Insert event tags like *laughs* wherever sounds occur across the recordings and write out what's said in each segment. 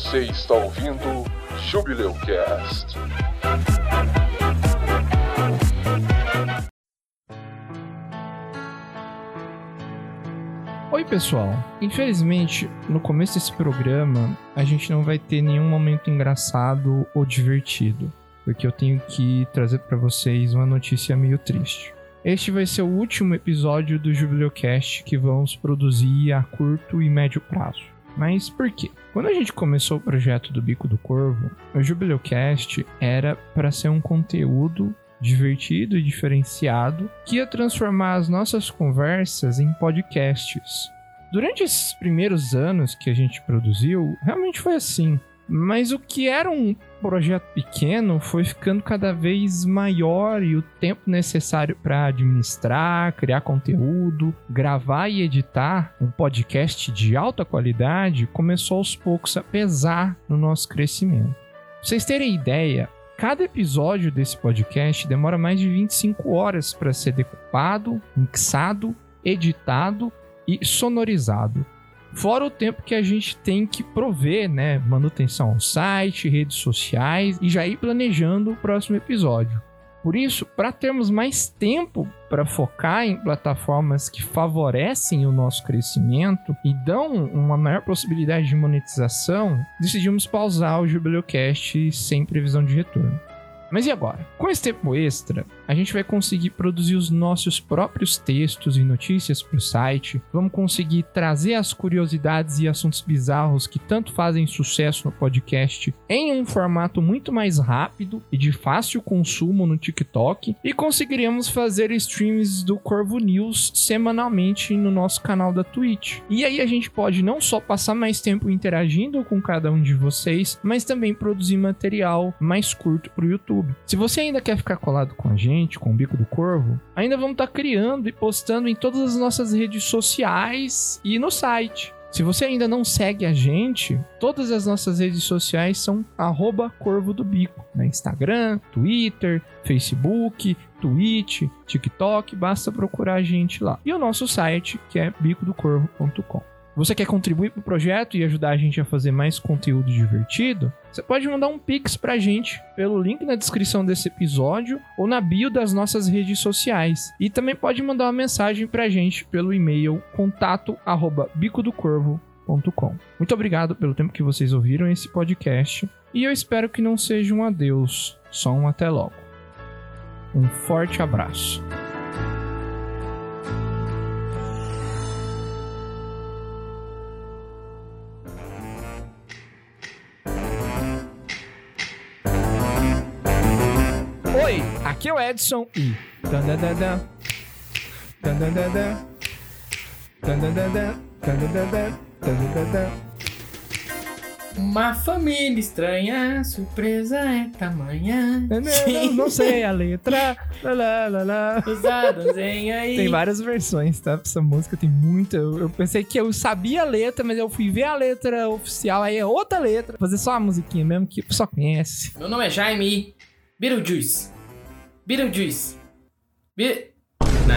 Você está ouvindo Jubileu Cast. Oi, pessoal. Infelizmente, no começo desse programa, a gente não vai ter nenhum momento engraçado ou divertido, porque eu tenho que trazer para vocês uma notícia meio triste. Este vai ser o último episódio do Jubileucast que vamos produzir a curto e médio prazo. Mas por quê? Quando a gente começou o projeto do Bico do Corvo, o Jubileucast era para ser um conteúdo divertido e diferenciado que ia transformar as nossas conversas em podcasts. Durante esses primeiros anos que a gente produziu, realmente foi assim. Mas o que era um projeto pequeno foi ficando cada vez maior e o tempo necessário para administrar, criar conteúdo, gravar e editar um podcast de alta qualidade começou aos poucos a pesar no nosso crescimento. Pra vocês terem ideia, cada episódio desse podcast demora mais de 25 horas para ser decupado, mixado, editado e sonorizado. Fora o tempo que a gente tem que prover, né? Manutenção ao site, redes sociais e já ir planejando o próximo episódio. Por isso, para termos mais tempo para focar em plataformas que favorecem o nosso crescimento e dão uma maior possibilidade de monetização, decidimos pausar o Jubileucast sem previsão de retorno. Mas e agora? Com esse tempo extra, a gente vai conseguir produzir os nossos próprios textos e notícias para o site, vamos conseguir trazer as curiosidades e assuntos bizarros que tanto fazem sucesso no podcast em um formato muito mais rápido e de fácil consumo no TikTok, e conseguiremos fazer streams do Corvo News semanalmente no nosso canal da Twitch. E aí a gente pode não só passar mais tempo interagindo com cada um de vocês, mas também produzir material mais curto para o YouTube. Se você ainda quer ficar colado com a gente, com o Bico do Corvo, ainda vamos estar criando e postando em todas as nossas redes sociais e no site. Se você ainda não segue a gente, todas as nossas redes sociais são Corvo do Bico. Né? Instagram, Twitter, Facebook, Twitch, TikTok, basta procurar a gente lá. E o nosso site, que é bicodocorvo.com. Você quer contribuir para o projeto e ajudar a gente a fazer mais conteúdo divertido? Você pode mandar um pix para a gente pelo link na descrição desse episódio ou na bio das nossas redes sociais. E também pode mandar uma mensagem para a gente pelo e-mail contato@bicodocorvo.com. Muito obrigado pelo tempo que vocês ouviram esse podcast e eu espero que não seja um adeus, só um até logo. Um forte abraço. Aqui é o Edson e. Uma família estranha, surpresa é tamanha. Não, não, não sei a letra. Lá, lá, lá, lá. Os aí. Tem várias versões, tá? Essa música tem muita. Eu, eu pensei que eu sabia a letra, mas eu fui ver a letra oficial, aí é outra letra. Fazer só a musiquinha mesmo que o pessoal conhece. Meu nome é Jaime Beetlejuice. Beetlejuice. Be... Não.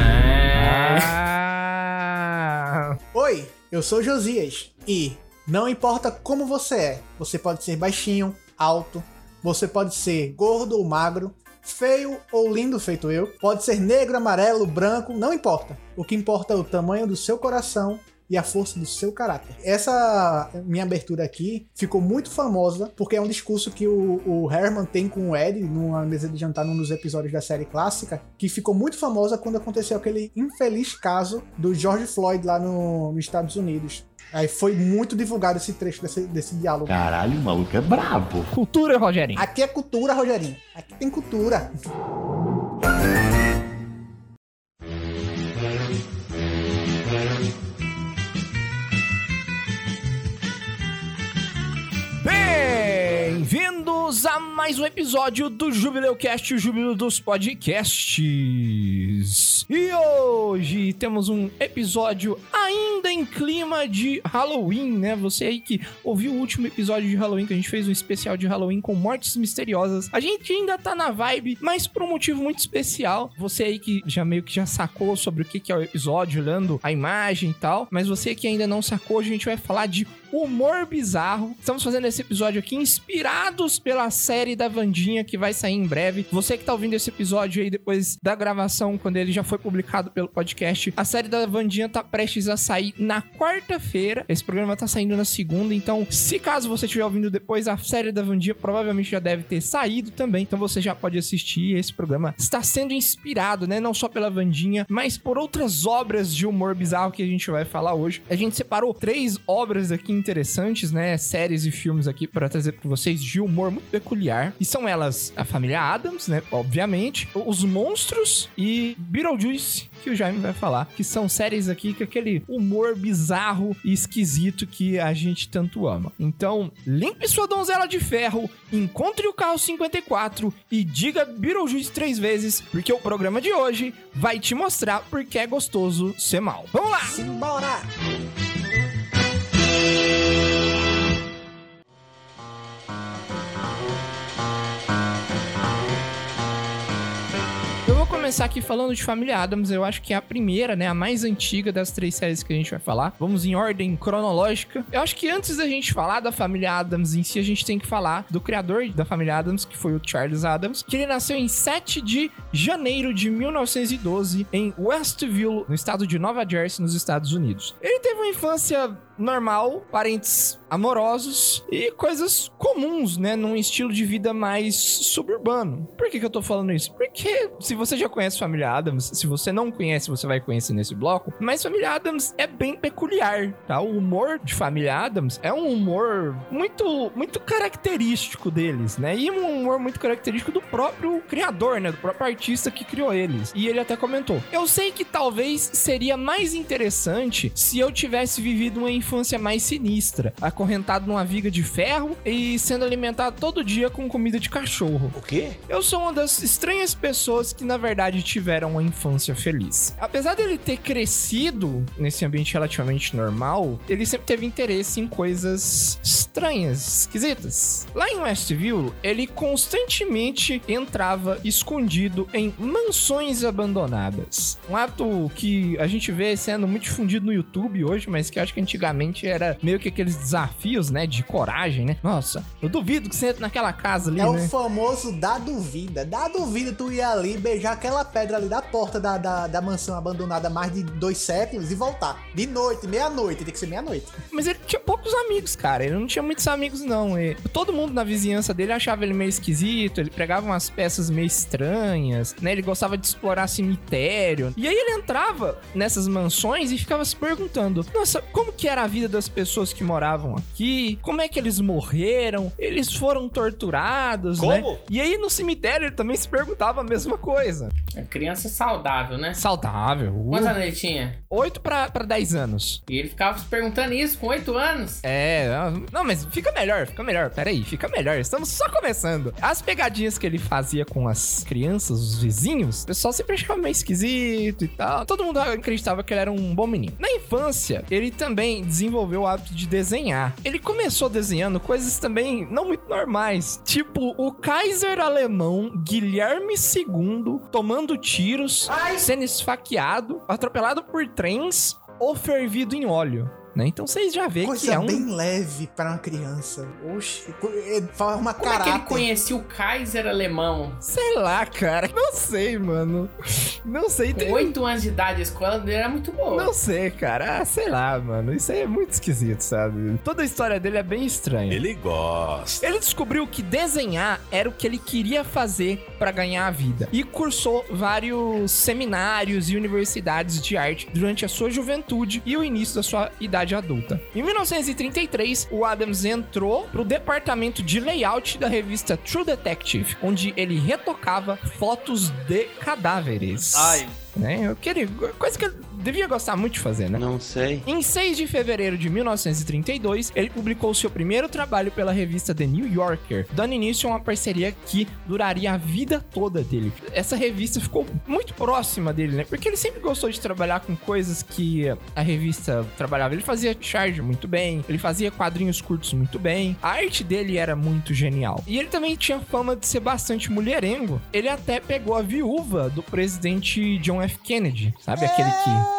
Ah. Oi, eu sou Josias e não importa como você é, você pode ser baixinho, alto, você pode ser gordo ou magro, feio ou lindo feito eu, pode ser negro, amarelo, branco, não importa. O que importa é o tamanho do seu coração e a força do seu caráter. Essa minha abertura aqui ficou muito famosa porque é um discurso que o, o Herman tem com o Ed numa mesa de jantar num dos episódios da série clássica, que ficou muito famosa quando aconteceu aquele infeliz caso do George Floyd lá no, nos Estados Unidos. Aí foi muito divulgado esse trecho desse, desse diálogo. Caralho, o maluco é brabo. Cultura, Rogerinho. Aqui é cultura, Rogerinho. Aqui tem cultura. Envie Bem-vindos a mais um episódio do Jubileucast, o Júbilo dos Podcasts. E hoje temos um episódio ainda em clima de Halloween, né? Você aí que ouviu o último episódio de Halloween, que a gente fez um especial de Halloween com mortes misteriosas. A gente ainda tá na vibe, mas por um motivo muito especial. Você aí que já meio que já sacou sobre o que é o episódio, olhando a imagem e tal. Mas você que ainda não sacou, a gente vai falar de humor bizarro. Estamos fazendo esse episódio aqui pela série da Vandinha que vai sair em breve. Você que tá ouvindo esse episódio aí depois da gravação, quando ele já foi publicado pelo podcast, a série da Vandinha tá prestes a sair na quarta-feira. Esse programa tá saindo na segunda, então se caso você estiver ouvindo depois, a série da Vandinha provavelmente já deve ter saído também. Então você já pode assistir. Esse programa está sendo inspirado, né, não só pela Vandinha, mas por outras obras de humor bizarro que a gente vai falar hoje. A gente separou três obras aqui interessantes, né? Séries e filmes aqui para trazer para vocês de humor muito peculiar. E são elas a família Adams, né? Obviamente, os monstros e Beetlejuice, que o Jaime vai falar, que são séries aqui com aquele humor bizarro e esquisito que a gente tanto ama. Então, limpe sua donzela de ferro, encontre o carro 54 e diga Beetlejuice três vezes, porque o programa de hoje vai te mostrar porque é gostoso ser mal. Vamos lá! Simbora! Começar aqui falando de Família Adams. Eu acho que é a primeira, né? A mais antiga das três séries que a gente vai falar. Vamos em ordem cronológica. Eu acho que antes da gente falar da Família Adams em si, a gente tem que falar do criador da Família Adams, que foi o Charles Adams, que ele nasceu em 7 de janeiro de 1912 em Westville, no estado de Nova Jersey, nos Estados Unidos. Ele teve uma infância normal, parentes amorosos e coisas comuns, né? Num estilo de vida mais suburbano. Por que, que eu tô falando isso? Porque se você já conhece Família Adams, se você não conhece, você vai conhecer nesse bloco. Mas Família Adams é bem peculiar, tá? O humor de Família Adams é um humor muito, muito característico deles, né? E um humor muito característico do próprio criador, né? Do próprio artista que criou eles. E ele até comentou: Eu sei que talvez seria mais interessante se eu tivesse vivido uma infância mais sinistra, acorrentado numa viga de ferro e sendo alimentado todo dia com comida de cachorro. O quê? Eu sou uma das estranhas pessoas que, na verdade, tiveram uma infância feliz. Apesar dele ter crescido nesse ambiente relativamente normal, ele sempre teve interesse em coisas estranhas, esquisitas. Lá em Westview, ele constantemente entrava escondido em mansões abandonadas. Um hábito que a gente vê sendo muito difundido no YouTube hoje, mas que acho que antigamente era meio que aqueles desafios, né, de coragem, né? Nossa, eu duvido que você entre naquela casa ali, É né? o famoso da duvida. Da duvida, tu ia ali beijar aquela pedra ali da porta da, da, da mansão abandonada mais de dois séculos e voltar. De noite, meia-noite, tem que ser meia-noite. Mas ele tinha poucos amigos, cara. Ele não tinha muitos amigos, não. E todo mundo na vizinhança dele achava ele meio esquisito. Ele pregava umas peças meio estranhas, né? Ele gostava de explorar cemitério. E aí ele entrava nessas mansões e ficava se perguntando: Nossa, como que era a vida das pessoas que moravam aqui? Como é que eles morreram? Eles foram torturados, né? Como? E aí no cemitério ele também se perguntava a mesma coisa. É criança saudável, né? Saudável. Quantos anos ele tinha? 8 pra, pra 10 anos. E ele ficava se perguntando isso com 8 anos. É, não, mas fica melhor, fica melhor. Peraí, fica melhor. Estamos só começando. As pegadinhas que ele fazia com as crianças, os vizinhos, o pessoal sempre achava meio esquisito e tal. Todo mundo acreditava que ele era um bom menino. Na infância, ele também desenvolveu o hábito de desenhar. Ele começou desenhando coisas também não muito normais, tipo o Kaiser alemão Guilherme II tomando tiros, sendo esfaqueado, atropelado por trens ou fervido em óleo. Né? Então vocês já que Coisa é um bem leve para uma criança. Oxe, é, forma Como é que ele caráter. conhecia o Kaiser alemão? Sei lá, cara. Não sei, mano. Não sei. Com Tem... 8 anos de idade, a escola dele era muito boa. Não sei, cara. Ah, sei lá, mano. Isso aí é muito esquisito, sabe? Toda a história dele é bem estranha. Ele gosta. Ele descobriu que desenhar era o que ele queria fazer pra ganhar a vida e cursou vários seminários e universidades de arte durante a sua juventude e o início da sua idade adulta. Em 1933, o Adams entrou pro departamento de layout da revista True Detective, onde ele retocava fotos de cadáveres. Ai. Né? Eu queria, coisa que devia gostar muito de fazer, né? Não sei. Em 6 de fevereiro de 1932, ele publicou seu primeiro trabalho pela revista The New Yorker, dando início a uma parceria que duraria a vida toda dele. Essa revista ficou muito próxima dele, né? Porque ele sempre gostou de trabalhar com coisas que a revista trabalhava. Ele fazia charge muito bem, ele fazia quadrinhos curtos muito bem. A arte dele era muito genial. E ele também tinha fama de ser bastante mulherengo. Ele até pegou a viúva do presidente John F. Kennedy, sabe? Aquele que.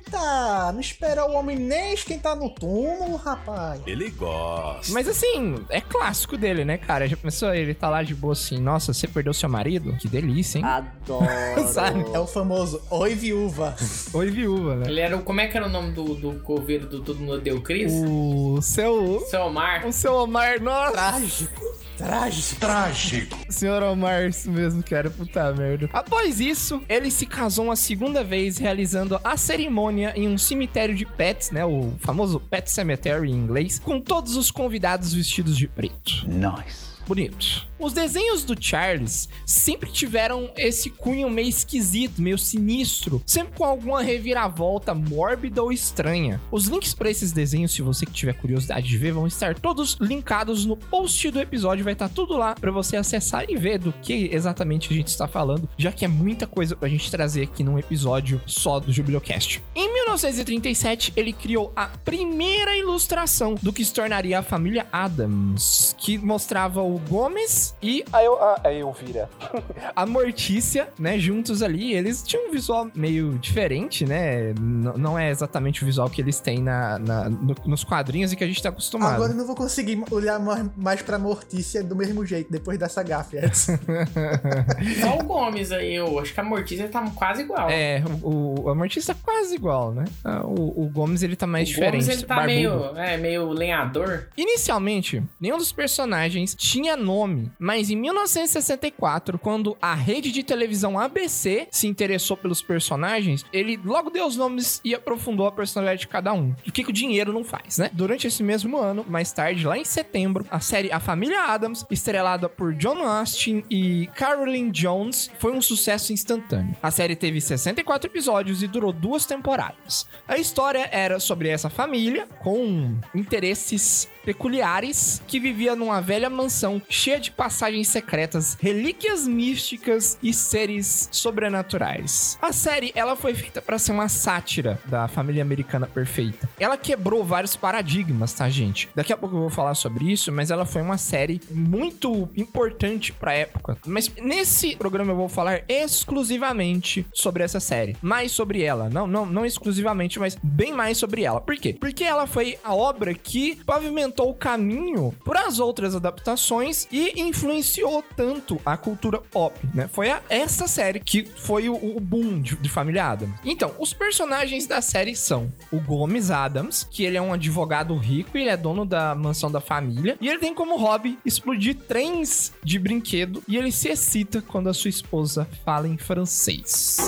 Eita, não espera o homem nem esquentar no túmulo, rapaz. Ele gosta. Mas assim, é clássico dele, né, cara? Já pensou ele tá lá de boa assim, nossa, você perdeu seu marido? Que delícia, hein? Adoro. *laughs* Sabe? É o famoso Oi Viúva. *laughs* Oi, viúva, né? Ele era o. Como é que era o nome do, do coveiro do Tudo No Deu Cris? O seu. Seu Omar. O seu Omar, nossa! Trágico. Trágico. Trágico. Senhor Omar, isso mesmo, cara. Puta merda. Após isso, ele se casou uma segunda vez, realizando a cerimônia em um cemitério de pets, né? O famoso Pet Cemetery em inglês, com todos os convidados vestidos de preto. Nice. Bonito. Os desenhos do Charles sempre tiveram esse cunho meio esquisito, meio sinistro, sempre com alguma reviravolta mórbida ou estranha. Os links para esses desenhos, se você tiver curiosidade de ver, vão estar todos linkados no post do episódio, vai estar tudo lá para você acessar e ver do que exatamente a gente está falando, já que é muita coisa pra gente trazer aqui num episódio só do Jubilocast. Em 1937, ele criou a primeira ilustração do que se tornaria a família Adams, que mostrava o Gomes e a, Eu- a, a Elvira. *laughs* a Mortícia, né, juntos ali. Eles tinham um visual meio diferente, né? N- não é exatamente o visual que eles têm na, na- no- nos quadrinhos e que a gente tá acostumado. Agora eu não vou conseguir olhar mais- pra Mortícia do mesmo jeito, depois dessa gafe. *laughs* Só o Gomes aí, eu acho que a Mortícia tá quase igual. É, o, o- a Mortícia tá quase igual, né? Ah, O, o Gomes, ele tá mais o diferente. Gomes ele tá barbudo. meio, é, meio lenhador. Inicialmente, nenhum dos personagens tinha nome, mas em 1964, quando a rede de televisão ABC se interessou pelos personagens, ele logo deu os nomes e aprofundou a personalidade de cada um. O que, que o dinheiro não faz, né? Durante esse mesmo ano, mais tarde, lá em setembro, a série A Família Adams, estrelada por John Austin e Carolyn Jones, foi um sucesso instantâneo. A série teve 64 episódios e durou duas temporadas. A história era sobre essa família com interesses peculiares que vivia numa velha mansão cheia de passagens secretas, relíquias místicas e seres sobrenaturais. A série ela foi feita para ser uma sátira da família americana perfeita. Ela quebrou vários paradigmas, tá, gente? Daqui a pouco eu vou falar sobre isso, mas ela foi uma série muito importante pra época. Mas nesse programa eu vou falar exclusivamente sobre essa série, mais sobre ela, não não não exclusivamente, mas bem mais sobre ela. Por quê? Porque ela foi a obra que pavimentou o caminho para as outras adaptações e influenciou tanto a cultura pop, né? Foi a- essa série que foi o, o boom de, de Família Adams. Então, os personagens da série são o Gomes Adams, que ele é um advogado rico e ele é dono da mansão da família, e ele tem como hobby explodir trens de brinquedo e ele se excita quando a sua esposa fala em francês.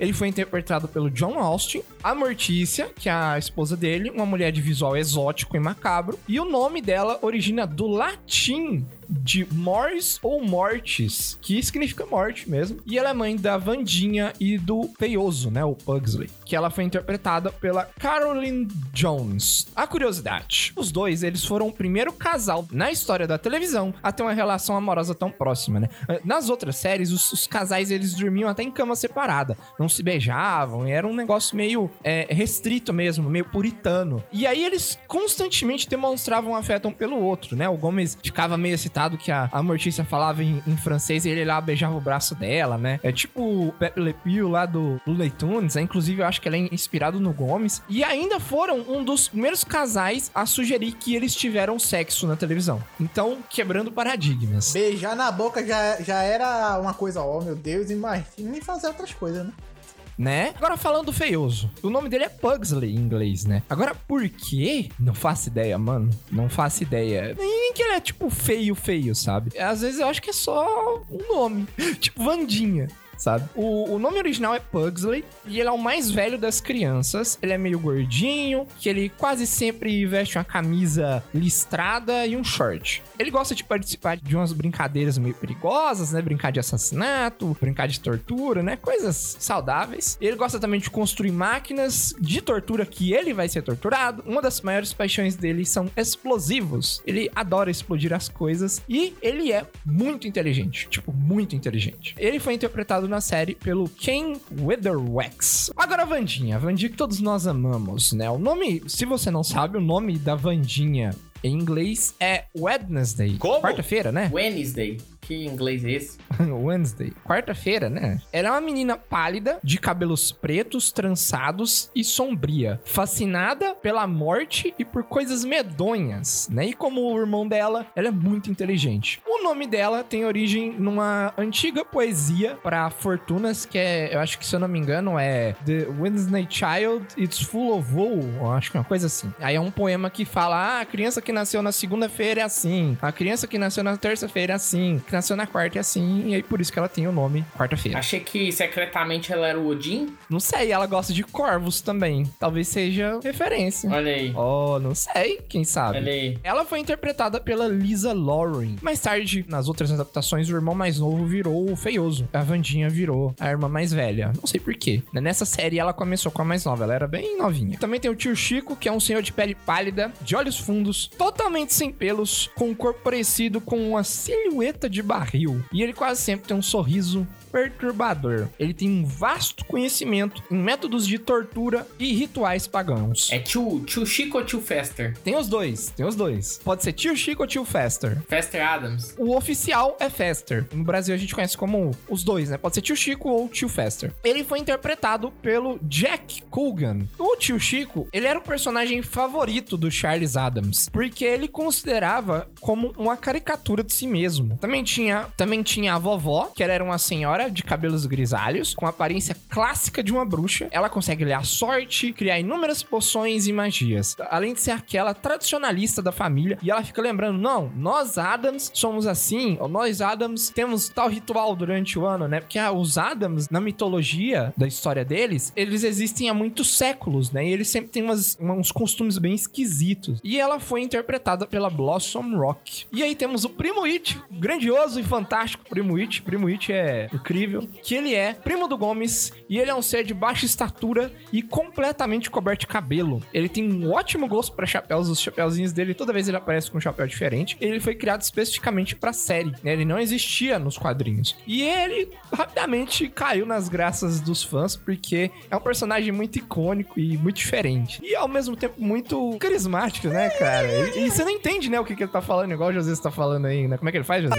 Ele foi interpretado pelo John Austin, a Mortícia, que é a esposa dele, uma mulher de visual exótico e macabro, e o nome dela origina do latim de Mors ou Mortis, que significa morte mesmo. E ela é mãe da Vandinha e do Feioso, né, o Pugsley, que ela foi interpretada pela Carolyn Jones. A curiosidade, os dois, eles foram o primeiro casal na história da televisão a ter uma relação amorosa tão próxima, né? Nas outras séries, os, os casais, eles dormiam até em cama separada, não se beijavam, era um negócio meio é, restrito mesmo, meio puritano. E aí eles constantemente demonstravam afeto um pelo outro, né? O Gomes ficava meio excitado que a, a Mortícia falava em, em francês e ele lá beijava o braço dela, né? É tipo o Pepe Le Pew lá do Looney Tunes, né? Inclusive, eu acho que ele é inspirado no Gomes. E ainda foram um dos primeiros casais a sugerir que eles tiveram sexo na televisão. Então, quebrando paradigmas. Beijar na boca já, já era uma coisa, ó, meu Deus, imagina nem fazer outras coisas, né? Né? Agora falando do feioso. O nome dele é Pugsley em inglês, né? Agora, por quê? Não faço ideia, mano. Não faço ideia. Nem que ele é tipo feio, feio, sabe? Às vezes eu acho que é só um nome. *laughs* Tipo Vandinha. Sabe? O, o nome original é Pugsley e ele é o mais velho das crianças. Ele é meio gordinho, que ele quase sempre veste uma camisa listrada e um short. Ele gosta de participar de umas brincadeiras meio perigosas, né? Brincar de assassinato, brincar de tortura, né? Coisas saudáveis. Ele gosta também de construir máquinas de tortura que ele vai ser torturado. Uma das maiores paixões dele são explosivos. Ele adora explodir as coisas e ele é muito inteligente, tipo, muito inteligente. Ele foi interpretado na série pelo Ken Weatherwax. Agora a Vandinha, a Vandinha que todos nós amamos, né? O nome, se você não sabe, o nome da Vandinha em inglês é Wednesday. Como? Quarta-feira, né? Wednesday. Que inglês é esse? *laughs* Wednesday. Quarta-feira, né? Ela é uma menina pálida, de cabelos pretos, trançados e sombria. Fascinada pela morte e por coisas medonhas, né? E como o irmão dela, ela é muito inteligente. O nome dela tem origem numa antiga poesia para fortunas, que é, eu acho que se eu não me engano, é The Wednesday Child, It's Full of Woe. Eu acho que é uma coisa assim. Aí é um poema que fala: ah, a criança que nasceu na segunda-feira é assim, a criança que nasceu na terça-feira é assim, que nasceu na quarta é assim, e aí por isso que ela tem o nome quarta-feira. Achei que secretamente ela era o Odin. Não sei, ela gosta de corvos também. Talvez seja referência. Olha aí. Oh, não sei, quem sabe. Olha aí. Ela foi interpretada pela Lisa Lauren. Mais tarde, nas outras adaptações, o irmão mais novo virou o feioso. A Vandinha virou a irmã mais velha. Não sei porquê. Nessa série, ela começou com a mais nova. Ela era bem novinha. Também tem o tio Chico, que é um senhor de pele pálida, de olhos fundos, totalmente sem pelos, com um corpo parecido com uma silhueta de barril. E ele quase sempre tem um sorriso perturbador. Ele tem um vasto conhecimento em métodos de tortura e rituais pagãos. É tio, tio Chico ou tio Fester? Tem os dois, tem os dois. Pode ser tio Chico ou tio Fester. Fester Adams. O oficial é Fester. No Brasil a gente conhece como os dois, né? Pode ser tio Chico ou tio Fester. Ele foi interpretado pelo Jack Coogan. O tio Chico, ele era o personagem favorito do Charles Adams, porque ele considerava como uma caricatura de si mesmo. Também tinha, também tinha a vovó, que era uma senhora de cabelos grisalhos, com a aparência clássica de uma bruxa. Ela consegue ler a sorte, criar inúmeras poções e magias, além de ser aquela tradicionalista da família. E ela fica lembrando: não, nós Adams somos assim, ou nós Adams temos tal ritual durante o ano, né? Porque ah, os Adams, na mitologia da história deles, eles existem há muitos séculos, né? E eles sempre têm umas, uns costumes bem esquisitos. E ela foi interpretada pela Blossom Rock. E aí temos o Primo It, grandioso e fantástico Primo It. Primo It é incrível. Que ele é primo do Gomes e ele é um ser de baixa estatura e completamente coberto de cabelo. Ele tem um ótimo gosto para chapéus, os chapéuzinhos dele, toda vez ele aparece com um chapéu diferente. Ele foi criado especificamente pra série, né? Ele não existia nos quadrinhos. E ele rapidamente caiu nas graças dos fãs, porque é um personagem muito icônico e muito diferente. E ao mesmo tempo muito carismático, né, cara? E, e você não entende, né, o que, que ele tá falando, igual o José está falando aí, né? Como é que ele faz, José?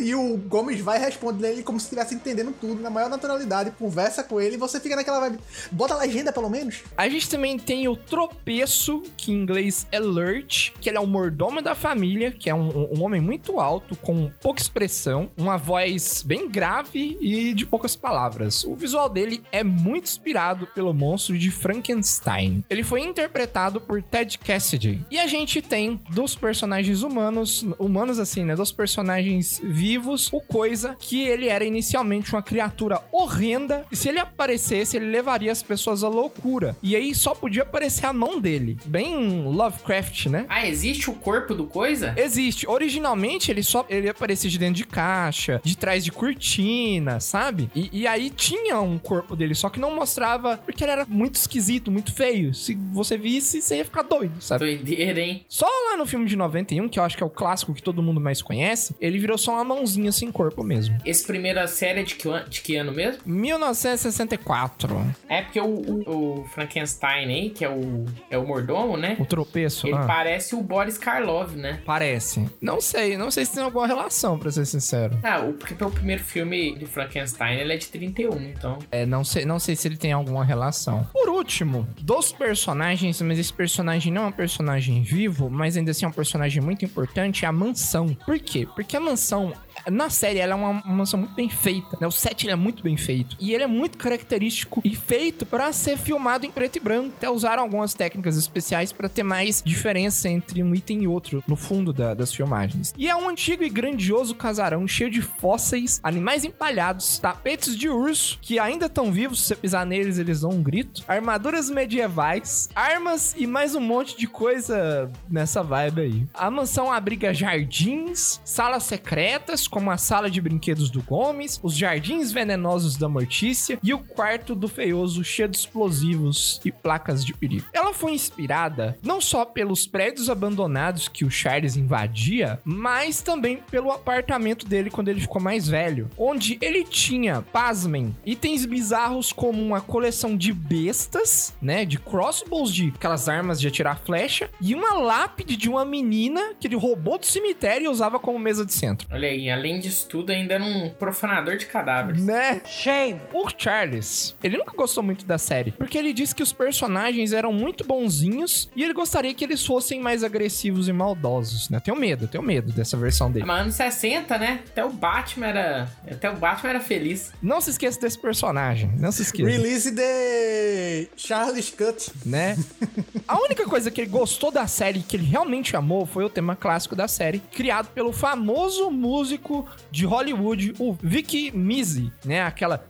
E o Gomes vai responder ele como se estivesse entendendo tudo, na maior naturalidade, conversa com ele e você fica naquela vibe. Bota a legenda, pelo menos. A gente também tem o tropeço, que em inglês é Lurch, que ele é o mordomo da família, que é um, um homem muito alto, com pouca expressão, uma voz bem grave e de poucas palavras. O visual dele é muito inspirado pelo monstro de Frankenstein. Ele foi interpretado por Ted Cassidy. E a gente tem dos personagens humanos, humanos assim, né, dos personagens vivos, o Coisa, que ele era inicialmente uma criatura horrenda, e se ele aparecesse, ele levaria as pessoas à loucura. E aí só podia aparecer a mão dele. Bem Lovecraft, né? Ah, existe o corpo do coisa? Existe. Originalmente, ele só ele aparecia de dentro de caixa, de trás de cortina, sabe? E, e aí tinha um corpo dele, só que não mostrava, porque ele era muito esquisito, muito feio. Se você visse, você ia ficar doido, sabe? Doideira, hein? Só lá no filme de 91, que eu acho que é o clássico que todo mundo mais conhece, ele virou só uma mãozinha sem corpo mesmo. Esse primeira série é de que, de que ano mesmo? 1964. É porque o, o- o Frankenstein aí, que é o, é o mordomo, né? O tropeço Ele lá. parece o Boris Karloff, né? Parece. Não sei, não sei se tem alguma relação, pra ser sincero. Ah, o, porque o primeiro filme do Frankenstein ele é de 31, então. É, não sei, não sei se ele tem alguma relação. Por último, dos personagens, mas esse personagem não é um personagem vivo, mas ainda assim é um personagem muito importante, é a mansão. Por quê? Porque a mansão Na série, ela é uma, uma mansão muito bem feita, né? O set é muito bem feito. E ele é muito característico e feito pra ser filmado em preto e branco. Até usaram algumas técnicas especiais pra ter mais diferença entre um item e outro no fundo da- das filmagens. E é um antigo e grandioso casarão cheio de fósseis, animais empalhados, tapetes de urso que ainda estão vivos. Se você pisar neles, eles dão um grito. Armaduras medievais, armas e mais um monte de coisa nessa vibe aí. A mansão abriga jardins, salas secretas, como a sala de brinquedos do Gomes, os jardins venenosos da Mortícia e o quarto do feioso cheio de explosivos e placas de perigo. Ela foi inspirada não só pelos prédios abandonados que o Charles invadia, mas também pelo apartamento dele quando ele ficou mais velho, onde ele tinha, pasmem, itens bizarros como uma coleção de bestas, né, de crossbows, de aquelas armas de atirar flecha, e uma lápide de uma menina que ele roubou do cemitério e usava como mesa de centro. Olha aí, além disso tudo, ainda era um profanador de cadáveres. Né? Shame. O Charles, ele nunca gostou muito da série, porque ele disse que os personagens eram muito bonzinhos e ele gostaria que eles fossem mais agressivos e maldosos, né? Tenho medo, tenho medo dessa versão dele. Mas anos 60, né? Até o Batman era. Até o Batman era feliz. Não se esqueça desse personagem, não se esqueça. Release de Charles Cut. né? *laughs* A única coisa que ele gostou da série, que ele realmente amou, foi o tema clássico da série, criado pelo famoso músico de Hollywood, o Vic Mizzy, né? Aquela.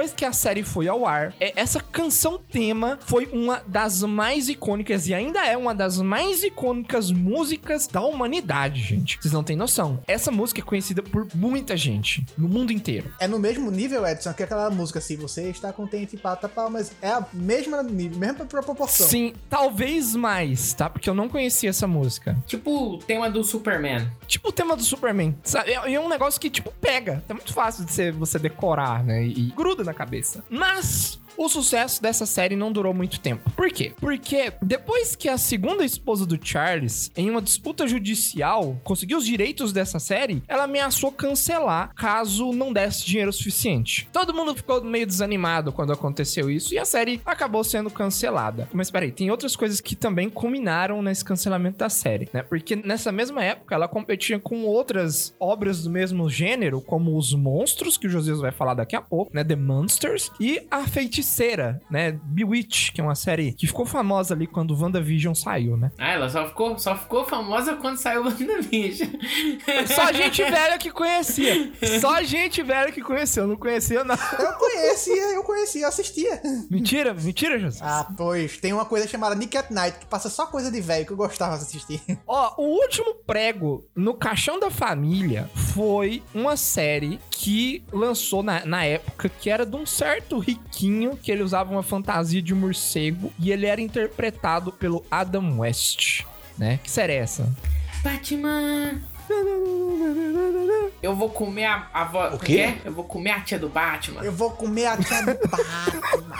Depois que a série foi ao ar, é- essa canção tema foi uma das mais icônicas e ainda é uma das mais icônicas músicas da humanidade, gente. Vocês não têm noção. Essa música é conhecida por muita gente no mundo inteiro. É no mesmo nível, Edson, que aquela música assim, você está contente, pata palmas. É a mesma nível, mesma proporção. Sim, talvez mais, tá? Porque eu não conhecia essa música. Tipo o tema do Superman. Tipo o tema do Superman. Sabe? É, é um negócio que, tipo, pega. É muito fácil de você, você decorar, né? E gruda na cabeça. Mas. O sucesso dessa série não durou muito tempo. Por quê? Porque depois que a segunda esposa do Charles, em uma disputa judicial, conseguiu os direitos dessa série, ela ameaçou cancelar caso não desse dinheiro suficiente. Todo mundo ficou meio desanimado quando aconteceu isso e a série acabou sendo cancelada. Mas peraí, tem outras coisas que também culminaram nesse cancelamento da série, né? Porque nessa mesma época ela competia com outras obras do mesmo gênero, como Os Monstros, que o Josias vai falar daqui a pouco, né? The Monsters, e A Feiticeira, né? Bewitch, que é uma série que ficou famosa ali quando WandaVision saiu, né? Ah, ela só ficou, só ficou famosa quando saiu o WandaVision. *laughs* Só gente velha que conhecia. Só gente velha que conheceu, não conhecia não. Eu conhecia, eu conhecia, eu assistia. Mentira, mentira, Josias. Ah, pois, tem uma coisa chamada Nick at Night, que passa só coisa de velho que eu gostava de assistir. Ó, o último prego no Caixão da Família foi uma série que lançou na, na época, que era de um certo riquinho, que ele usava uma fantasia de morcego, e ele era interpretado pelo Adam West, né? Que série é essa? Batman. Eu vou comer a, a avó. O quê? Eu vou comer a tia do Batman. Eu vou comer a tia do Batman.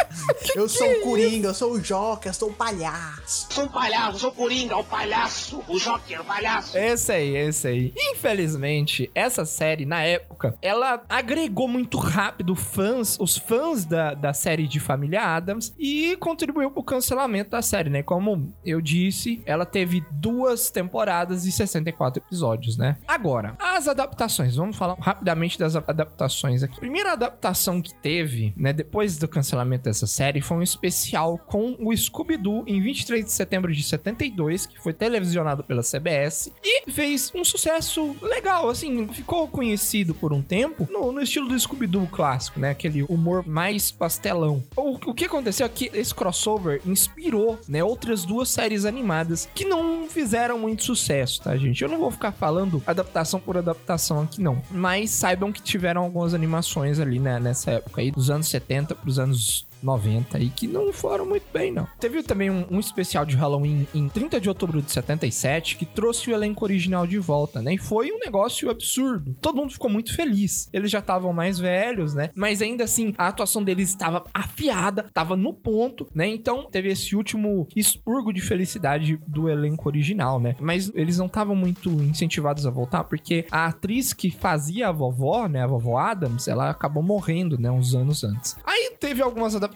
Eu sou o Coringa, eu sou o Joker, eu sou o palhaço. Sou um palhaço, sou o Coringa, o palhaço, o Joker, o palhaço. Esse aí, esse aí. Infelizmente, essa série, na época, ela agregou muito rápido fãs, os fãs da, da série de Família Adams e contribuiu pro cancelamento da série, né? Como eu disse, ela teve duas temporadas e 64 episódios, né? Agora, as adaptações. Vamos falar rapidamente das adaptações aqui. A primeira adaptação que teve, né, depois do cancelamento dessa série, foi um especial com o Scooby-Doo em 23 de setembro de 72, que foi televisionado pela CBS e fez um sucesso legal, assim, ficou conhecido por um tempo no, no estilo do Scooby-Doo clássico, né, aquele humor mais pastelão. O, o que aconteceu é que esse crossover inspirou, né, outras duas séries animadas que não fizeram muito sucesso, tá, gente? Eu não vou ficar falando adaptação por adaptação aqui, não. Mas saibam que tiveram algumas animações ali, né, nessa época aí, dos anos 70 pros anos 90 aí, que não foram muito bem, não. Teve também um, um especial de Halloween em 30 de outubro de 77 que trouxe o elenco original de volta, né? E foi um negócio absurdo. Todo mundo ficou muito feliz. Eles já estavam mais velhos, né? Mas ainda assim, a atuação deles estava afiada, estava no ponto, né? Então teve esse último expurgo de felicidade do elenco original, né? Mas eles não estavam muito incentivados a voltar porque a atriz que fazia a vovó, né? A vovó Adams, ela acabou morrendo, né? Uns anos antes. Aí teve algumas adaptações,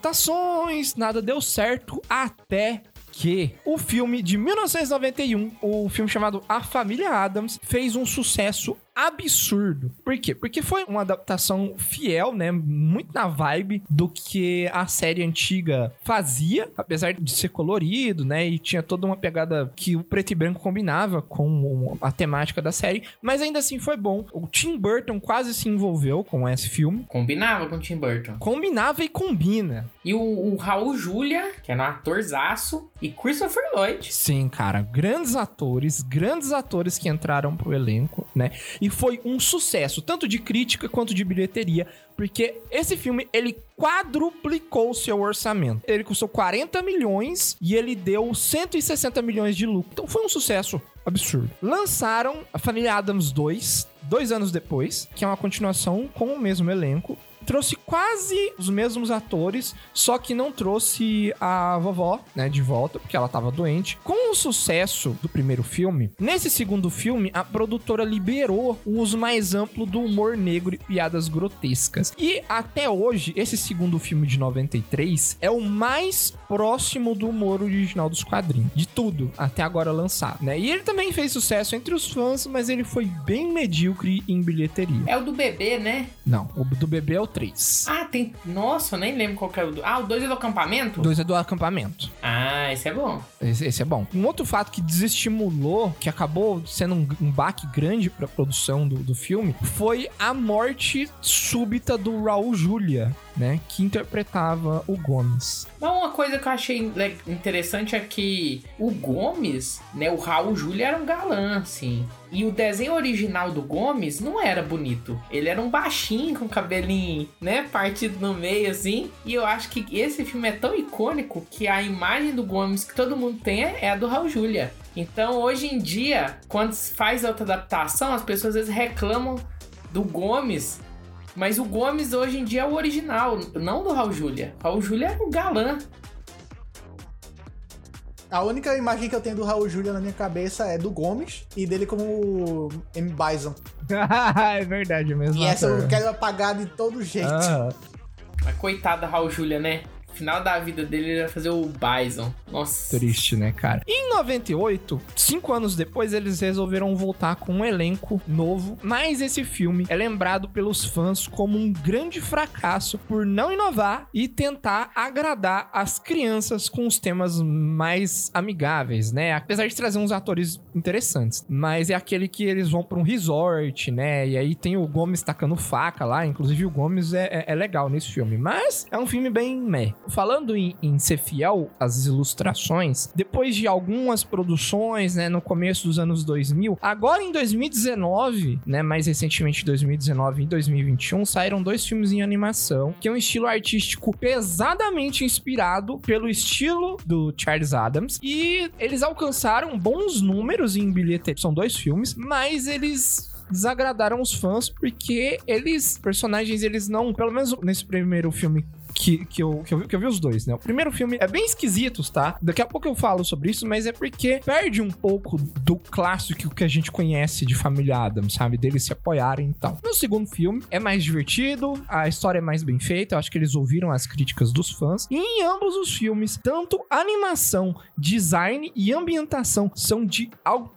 nada deu certo até que o filme de 1991, o filme chamado A Família Adams, fez um sucesso absurdo. Por quê? Porque foi uma adaptação fiel, né? Muito na vibe do que a série antiga fazia, apesar de ser colorido, né? E tinha toda uma pegada que o preto e branco combinava com a temática da série, mas ainda assim foi bom. O Tim Burton quase se envolveu com esse filme. Combinava com o Tim Burton. Combinava e combina. E o, o Raul Julia, que é um atorzaço, e Christopher Lloyd. Sim, cara, grandes atores, grandes atores que entraram pro elenco, né? E foi um sucesso, tanto de crítica quanto de bilheteria, porque esse filme ele quadruplicou o seu orçamento. Ele custou 40 milhões e ele deu 160 milhões de lucro. Então foi um sucesso absurdo. Lançaram a Família Adams 2, dois anos depois, que é uma continuação com o mesmo elenco trouxe quase os mesmos atores, só que não trouxe a vovó, né, de volta, porque ela tava doente. Com o sucesso do primeiro filme, nesse segundo filme, a produtora liberou o uso mais amplo do humor negro e piadas grotescas. E até hoje, esse segundo filme de 93 é o mais próximo do humor original dos quadrinhos, de tudo até agora lançado, né? E ele também fez sucesso entre os fãs, mas ele foi bem medíocre em bilheteria. É o do bebê, né? Não, o do bebê é o 3. Ah, tem. Nossa, eu nem lembro qual que é o do. Ah, o 2 é do acampamento? Dois é do acampamento. Ah, esse é bom. Esse, esse é bom. Um outro fato que desestimulou, que acabou sendo um, um baque grande pra produção do, do filme, foi a morte súbita do Raul Julia, né? Que interpretava o Gomes. Mas uma coisa que eu achei le- interessante é que o Gomes, né, o Raul Júlia era um galã, assim. E o desenho original do Gomes não era bonito. Ele era um baixinho com cabelinho, né, partido no meio, assim. E eu acho que esse filme é tão icônico que a imagem do Gomes que todo mundo tem é é a do Raul Júlia. Então, hoje em dia, quando se faz outra adaptação, as pessoas às vezes reclamam do Gomes mas o Gomes hoje em dia é o original, não do Raul Júlia. Raul Júlia é o galã. A única imagem que eu tenho do Raul Júlia na minha cabeça é do Gomes e dele como M. Bison. *laughs* é verdade mesmo. E essa eu quero apagar de todo jeito. Ah, Mas coitado da Raul Júlia, né? Final da vida dele ele vai fazer o Bison. Nossa. Triste, né, cara? Em 98, cinco anos depois, eles resolveram voltar com um elenco novo, mas esse filme é lembrado pelos fãs como um grande fracasso por não inovar e tentar agradar as crianças com os temas mais amigáveis, né? Apesar de trazer uns atores interessantes, mas é aquele que eles vão pra um resort, né? E aí tem o Gomes tacando faca lá, inclusive o Gomes é, é- é legal nesse filme, mas é um filme bem meh. Falando em, em ser fiel às ilustrações, depois de algumas produções, né, no começo dos anos 2000, agora em 2019, né, mais recentemente em 2019 e 2021, saíram dois filmes em animação, que é um estilo artístico pesadamente inspirado pelo estilo do Charles Adams, e eles alcançaram bons números em bilheteria. São dois filmes, mas eles desagradaram os fãs porque eles, personagens, eles não, pelo menos nesse primeiro filme que, que, eu, que, eu, que eu vi os dois, né? O primeiro filme é bem esquisitos, tá? Daqui a pouco eu falo sobre isso, mas é porque perde um pouco do clássico que a gente conhece de Família Adams, sabe? Deles se apoiarem e tal. No segundo filme é mais divertido, a história é mais bem feita, eu acho que eles ouviram as críticas dos fãs. E em ambos os filmes, tanto animação, design e ambientação são de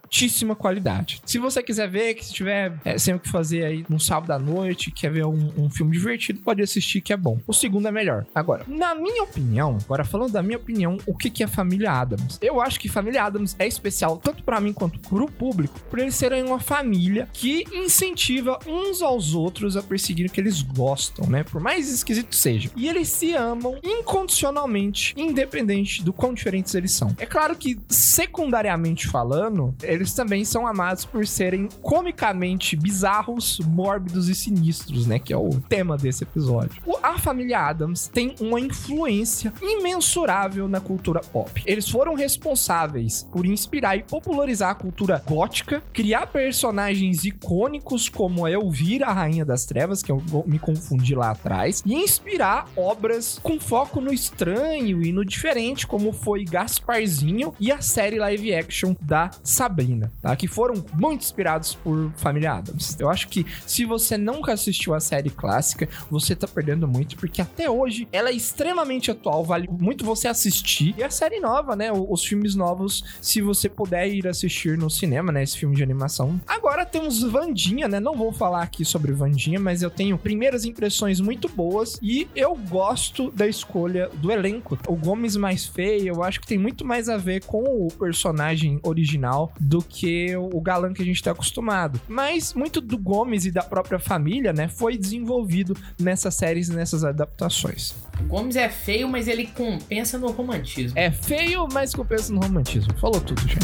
altíssima qualidade. Se você quiser ver, que se tiver é, sem o que fazer aí no sábado à noite, quer ver um, um filme divertido, pode assistir que é bom. O segundo é melhor. Agora, na minha opinião, agora falando da minha opinião, o que, que é Família Adams? Eu acho que Família Adams é especial tanto pra mim quanto pro público, por eles serem uma família que incentiva uns aos outros a perseguir o que eles gostam, né? Por mais esquisito seja. E eles se amam incondicionalmente, independente do quão diferentes eles são. É claro que, secundariamente falando, eles também são amados por serem comicamente bizarros, mórbidos e sinistros, né? Que é o tema desse episódio. O- A família Adams tem uma influência imensurável na cultura pop. Eles foram responsáveis por inspirar e popularizar a cultura gótica, criar personagens icônicos como a Elvira, a Rainha das Trevas, que eu me confundi lá atrás, e inspirar obras com foco no estranho e no diferente, como foi Gasparzinho e a série live action da Sabrina, tá? Que foram muito inspirados por Família Adams. Eu acho que se você nunca assistiu a série clássica, você tá perdendo muito, porque até hoje. Ela é extremamente atual, vale muito você assistir. E a série nova, né? Os filmes novos, se você puder ir assistir no cinema, né? Esse filme de animação. Agora temos Vandinha, né? Não vou falar aqui sobre Vandinha, mas eu tenho primeiras impressões muito boas e eu gosto da escolha do elenco. O Gomes mais feio, eu acho que tem muito mais a ver com o personagem original do que o galã que a gente tá acostumado. Mas muito do Gomes e da própria família, né, foi desenvolvido nessas séries, nessas adaptações. O Gomes é feio, mas ele compensa no romantismo. É feio, mas compensa no romantismo. Falou tudo, gente.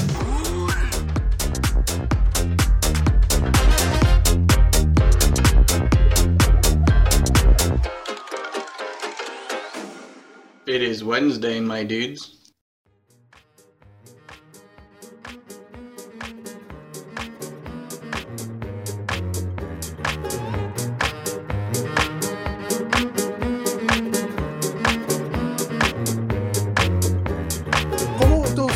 It is Wednesday, my dudes.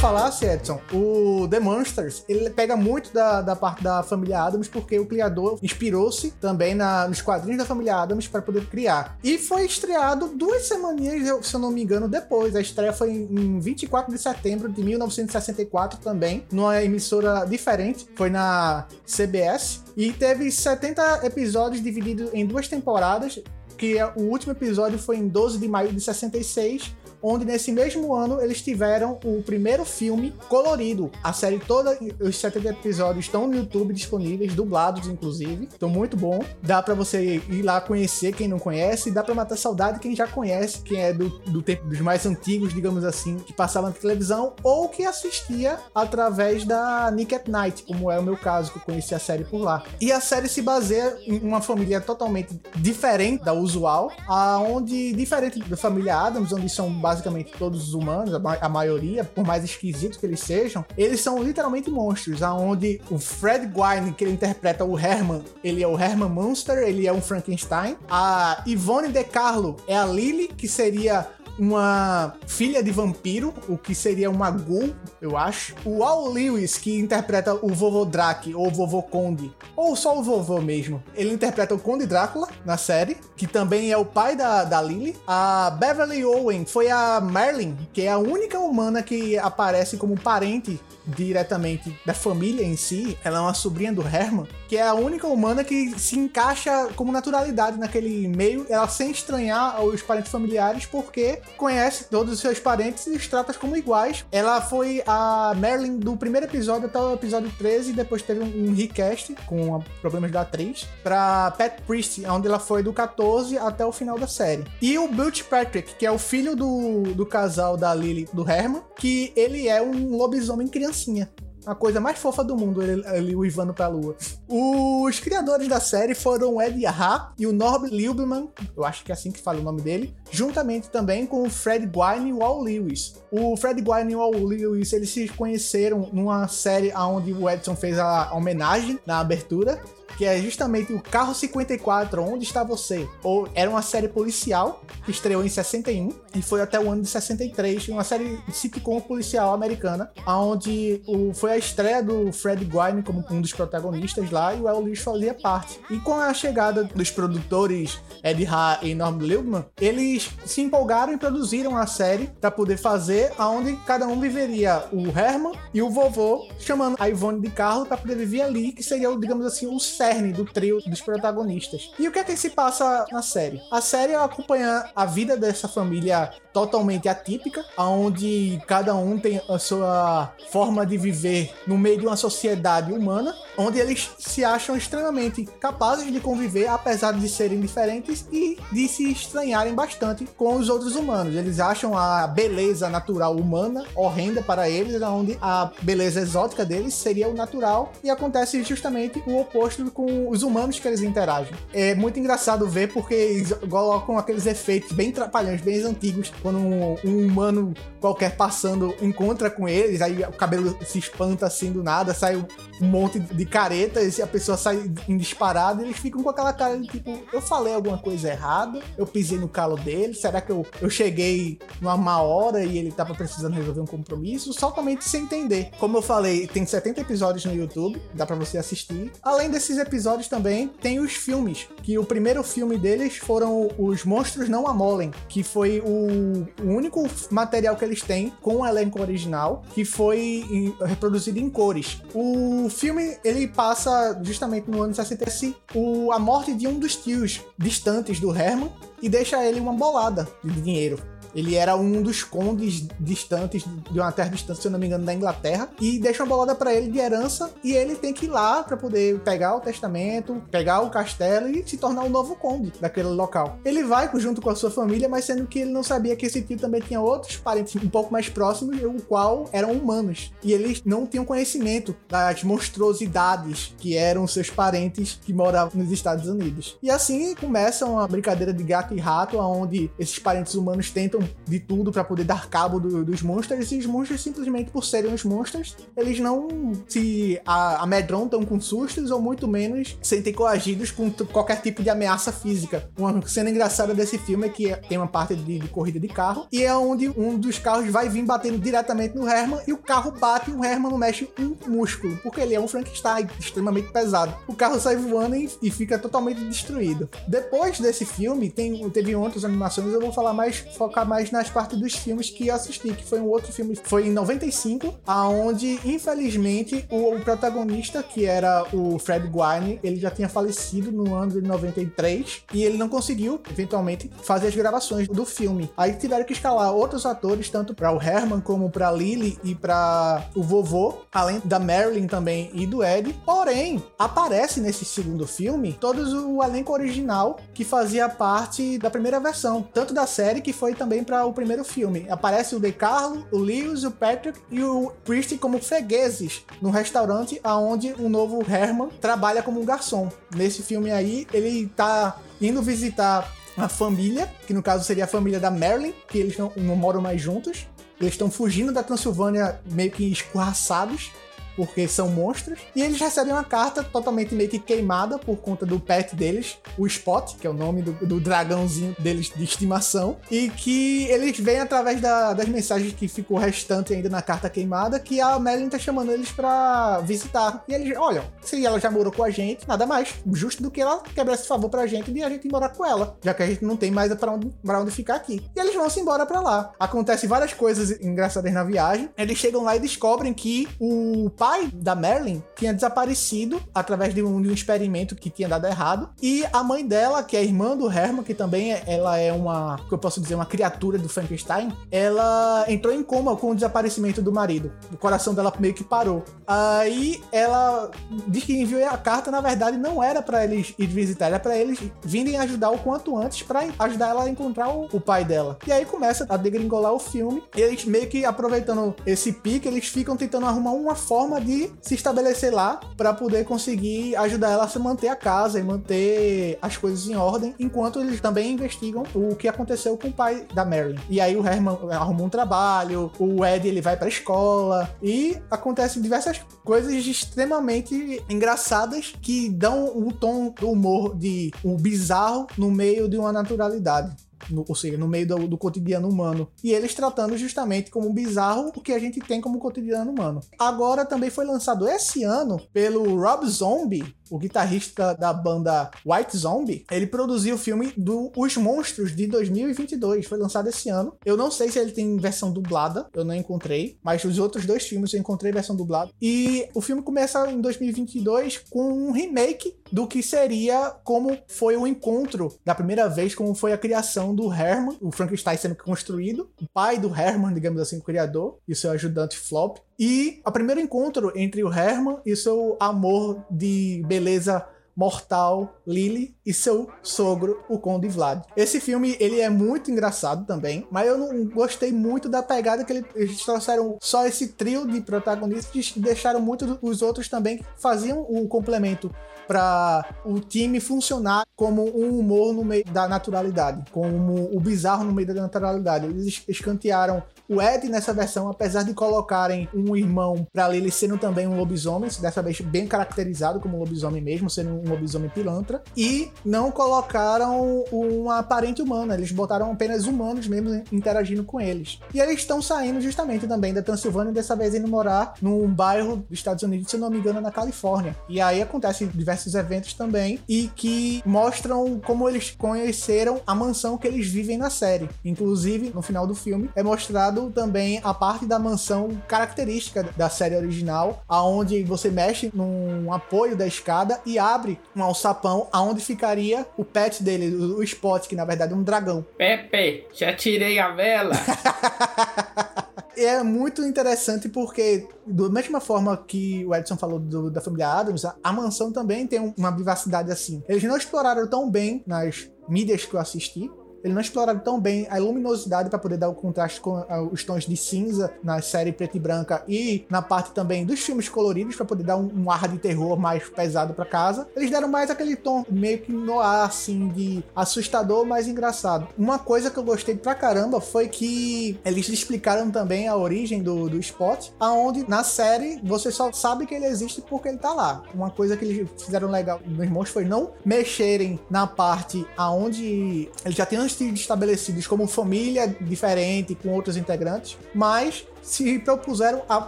Falasse, Edson, o The Monsters, ele pega muito da, da parte da família Adams, porque o criador inspirou-se também na, nos quadrinhos da família Adams para poder criar. E foi estreado duas semaninhas, se eu não me engano, depois. A estreia foi em, em 24 de setembro de 1964 também, numa emissora diferente, foi na CBS. E teve 70 episódios divididos em duas temporadas, que é- o último episódio foi em 12 de maio de 66, onde nesse mesmo ano eles tiveram o primeiro filme colorido. A série toda, os 70 episódios estão no YouTube disponíveis, dublados inclusive. Então muito bom. Dá pra você ir lá conhecer quem não conhece, dá pra matar saudade quem já conhece, quem é do, do tempo dos mais antigos, digamos assim, que passava na televisão ou que assistia através da Nick at Night, como é o meu caso, que eu conheci a série por lá. E a série se baseia em uma família totalmente diferente da usual, aonde diferente da família Adams, onde são basicamente todos os humanos, a, ma- a maioria, por mais esquisitos que eles sejam, eles são literalmente monstros, aonde o Fred Gwynne, que ele interpreta o Herman, ele é o Herman Monster, ele é um Frankenstein. A Yvonne De Carlo é a Lily, que seria uma filha de vampiro, o que seria uma ghoul, eu acho. O Al Lewis, que interpreta o vovô Drake, ou vovô Conde, ou só o vovô mesmo. Ele interpreta o Conde Drácula na série, que também é o pai da, da Lily. A Beverly Owen foi a Merlin, que é a única humana que aparece como parente diretamente da família em si. Ela é uma sobrinha do Herman, que é a única humana que se encaixa como naturalidade naquele meio, ela sem estranhar os parentes familiares, porque conhece todos os seus parentes e os trata como iguais. Ela foi a Merlin do primeiro episódio até o episódio 13, e depois teve um, um recast com problemas da atriz, pra Pat Priest, onde ela foi do 14 até o final da série. E o Butch Patrick, que é o filho do, do casal da Lily do Herman, que ele é um lobisomem criancinha. A coisa mais fofa do mundo, ele, ele uivando pra lua. Os criadores da série foram Ed Ha e o Norb Liebman, eu acho que é assim que fala o nome dele, juntamente também com o Fred Gwynne e o Al Lewis. O Fred Gwynne e o Al Lewis, eles se conheceram numa série onde o Edson fez a homenagem na abertura, que é justamente o Carro 54, Onde Está Você? Ou era uma série policial que estreou em 61 e foi até o ano de 63, uma série sitcom policial americana, onde o, foi a estreia do Fred Gwynne como um dos protagonistas lá e o El Lewis fazia parte. E com a chegada dos produtores Ed Ha e Norm Liebman, eles se empolgaram e produziram a série para poder fazer aonde cada um viveria o Herman e o vovô, chamando a Ivone de Carlo para poder viver ali, que seria, digamos assim, o cerne do trio dos protagonistas. E o que é que se passa na série? A série acompanha a vida dessa família totalmente atípica, onde cada um tem a sua forma de viver no meio de uma sociedade humana, onde eles se acham extremamente capazes de conviver, apesar de serem diferentes e de se estranharem bastante com os outros humanos. Eles acham a beleza natural humana horrenda para eles, onde a beleza exótica deles seria o natural, e acontece justamente o oposto com os humanos que eles interagem. É muito engraçado ver porque eles colocam aqueles efeitos bem trapalhões, bem antigos, quando um, um humano qualquer passando encontra com eles, aí o cabelo se espanta assim do nada, sai um monte de caretas e a pessoa sai em disparado e eles ficam com aquela cara de tipo, eu falei alguma coisa errada, eu pisei no calo dele, será que eu, eu cheguei numa má hora e ele tava precisando resolver um compromisso? Totalmente sem entender. Como eu falei, tem 70 episódios no YouTube, dá pra você assistir. Além desses episódios também tem os filmes, que o primeiro filme deles foram Os Monstros Não Amolem, que foi o, único material que eles têm com o elenco original, que foi reproduzido em cores. O filme, ele passa justamente no ano 63, o, a morte de um dos tios distantes do Herman e deixa ele uma bolada de dinheiro. Ele era um dos condes distantes de uma terra distante, se eu não me engano, da Inglaterra, e deixa uma bolada pra ele de herança e ele tem que ir lá pra poder pegar o testamento, pegar o castelo e se tornar o novo conde daquele local. Ele vai junto com a sua família, mas sendo que ele não sabia que esse tio também tinha outros parentes um pouco mais próximos, o qual eram humanos. E eles não tinham conhecimento das monstruosidades que eram seus parentes que moravam nos Estados Unidos. E assim começa uma brincadeira de gato e rato, onde esses parentes humanos tentam de tudo pra poder dar cabo do- dos monstros, e os monstros, simplesmente por serem os monstros, eles não se amedrontam com sustos ou muito menos sentem coagidos com qualquer tipo de ameaça física. Uma cena engraçada desse filme é que tem uma parte de, de corrida de carro e é onde um dos carros vai vir batendo diretamente no Herman e o carro bate e o Herman não mexe um músculo, porque ele é um Frankenstein extremamente pesado. O carro sai voando e, e fica totalmente destruído. Depois desse filme, tem, teve outras animações, eu vou falar mais, focar mais nas partes dos filmes que assisti, que foi um outro filme, foi em 95, aonde infelizmente o, o protagonista, que era o Fred Gwynne, ele já tinha falecido no ano de 93 e ele não conseguiu, eventualmente, fazer as gravações do filme. Aí tiveram que escalar outros atores, tanto para o Herman como para Lily e para o vovô, além da Marilyn também e do Ed. Porém, aparece nesse segundo filme todos o elenco original que fazia parte da primeira versão, tanto da série que foi também para o primeiro filme. Aparece o De Carlo, o Lewis, o Patrick e o Christie como fregueses no restaurante aonde o novo Herman trabalha como um garçom. Nesse filme aí, ele tá indo visitar a família, que no caso seria a família da Marilyn, que eles não, não moram mais juntos. Eles estão fugindo da Transilvânia meio que escorraçados, porque são monstros. E eles recebem uma carta totalmente meio que queimada por conta do pet deles, o Spot, que é o nome do, do dragãozinho deles de estimação. E que eles veem através da- das mensagens que ficou restante ainda na carta queimada, que a Marilyn tá chamando eles pra visitar. E eles, olha, se ela já morou com a gente, nada mais justo do que ela quebrar esse favor pra gente de a gente ir morar com ela, já que a gente não tem mais pra onde, pra onde ficar aqui. E eles vão se embora pra lá. Acontece várias coisas engraçadas na viagem. Eles chegam lá e descobrem que o pai da Marilyn tinha desaparecido através de um, de um experimento que tinha dado errado. E a mãe dela, que é irmã do Herman, que também é- ela é uma, que eu posso dizer, uma criatura do Frankenstein, ela entrou em coma com o desaparecimento do marido. O coração dela meio que parou. Aí ela diz que enviou a carta, na verdade, não era pra eles ir visitar, era pra eles virem ajudar o quanto antes pra ajudar ela a encontrar o, o pai dela. E aí começa a degringolar o filme. E eles meio que aproveitando esse pique, eles ficam tentando arrumar uma forma de se estabelecer lá pra poder conseguir ajudar ela a se manter a casa e manter as coisas em ordem, enquanto eles também investigam o que aconteceu com o pai da Marilyn. E aí o Herman arruma um trabalho, o Ed ele vai pra escola e acontecem diversas coisas extremamente engraçadas que dão um tom do humor de um bizarro no meio de uma naturalidade. No- ou seja, no meio do, do cotidiano humano. E eles tratando justamente como bizarro o que a gente tem como cotidiano humano. Agora também foi lançado esse ano pelo Rob Zombie, o guitarrista da banda White Zombie. Ele produziu o filme do Os Monstros de 2022. Foi lançado esse ano. Eu não sei se ele tem versão dublada, eu não encontrei, mas os outros dois filmes eu encontrei versão dublada. E o filme começa em 2022 com um remake do que seria como foi o encontro da primeira vez, como foi a criação do Herman, o Frankenstein sendo construído, o pai do Herman, digamos assim, o criador, e seu ajudante Flop. E o primeiro encontro entre o Herman e seu amor de beleza mortal Lily e seu sogro, o Conde Vlad. Esse filme, ele é muito engraçado também, mas eu não gostei muito da pegada que ele- eles trouxeram só esse trio de protagonistas e deixaram muito os outros também que faziam o complemento para o time funcionar como um humor no meio da naturalidade, como o bizarro no meio da naturalidade. Eles escantearam O Ed, nessa versão, apesar de colocarem um irmão pra Lily sendo também um lobisomem, dessa vez bem caracterizado como lobisomem mesmo, sendo um lobisomem pilantra, e não colocaram uma parente humana, eles botaram apenas humanos mesmo interagindo com eles. E eles estão saindo justamente também da Transilvânia dessa vez indo morar num bairro dos Estados Unidos, se não me engano, na Califórnia. E aí acontecem diversos eventos também e que mostram como eles conheceram a mansão que eles vivem na série. Inclusive, no final do filme, é mostrado também a parte da mansão característica da série original, aonde você mexe num apoio da escada e abre um alçapão aonde ficaria o pet dele, o Spot, que na verdade é um dragão. *laughs* Pepe, já tirei a vela. *laughs* é muito interessante porque, da mesma forma que o Edson falou do, da família Adams, a, a mansão também tem uma vivacidade assim. Eles não exploraram tão bem nas mídias que eu assisti, ele não exploraram tão bem a luminosidade para poder dar o contraste com uh, os tons de cinza na série preta e branca e na parte também dos filmes coloridos para poder dar um, ar de terror mais pesado para casa. Eles deram mais aquele tom meio que no ar assim de assustador, mas engraçado. Uma coisa que eu gostei pra caramba foi que eles explicaram também a origem do, do Spot, aonde na série você só sabe que ele existe porque ele tá lá. Uma coisa que eles fizeram legal nos irmãos foi não mexerem na parte aonde ele já tem estabelecidos como família diferente com outros integrantes, mas se propuseram a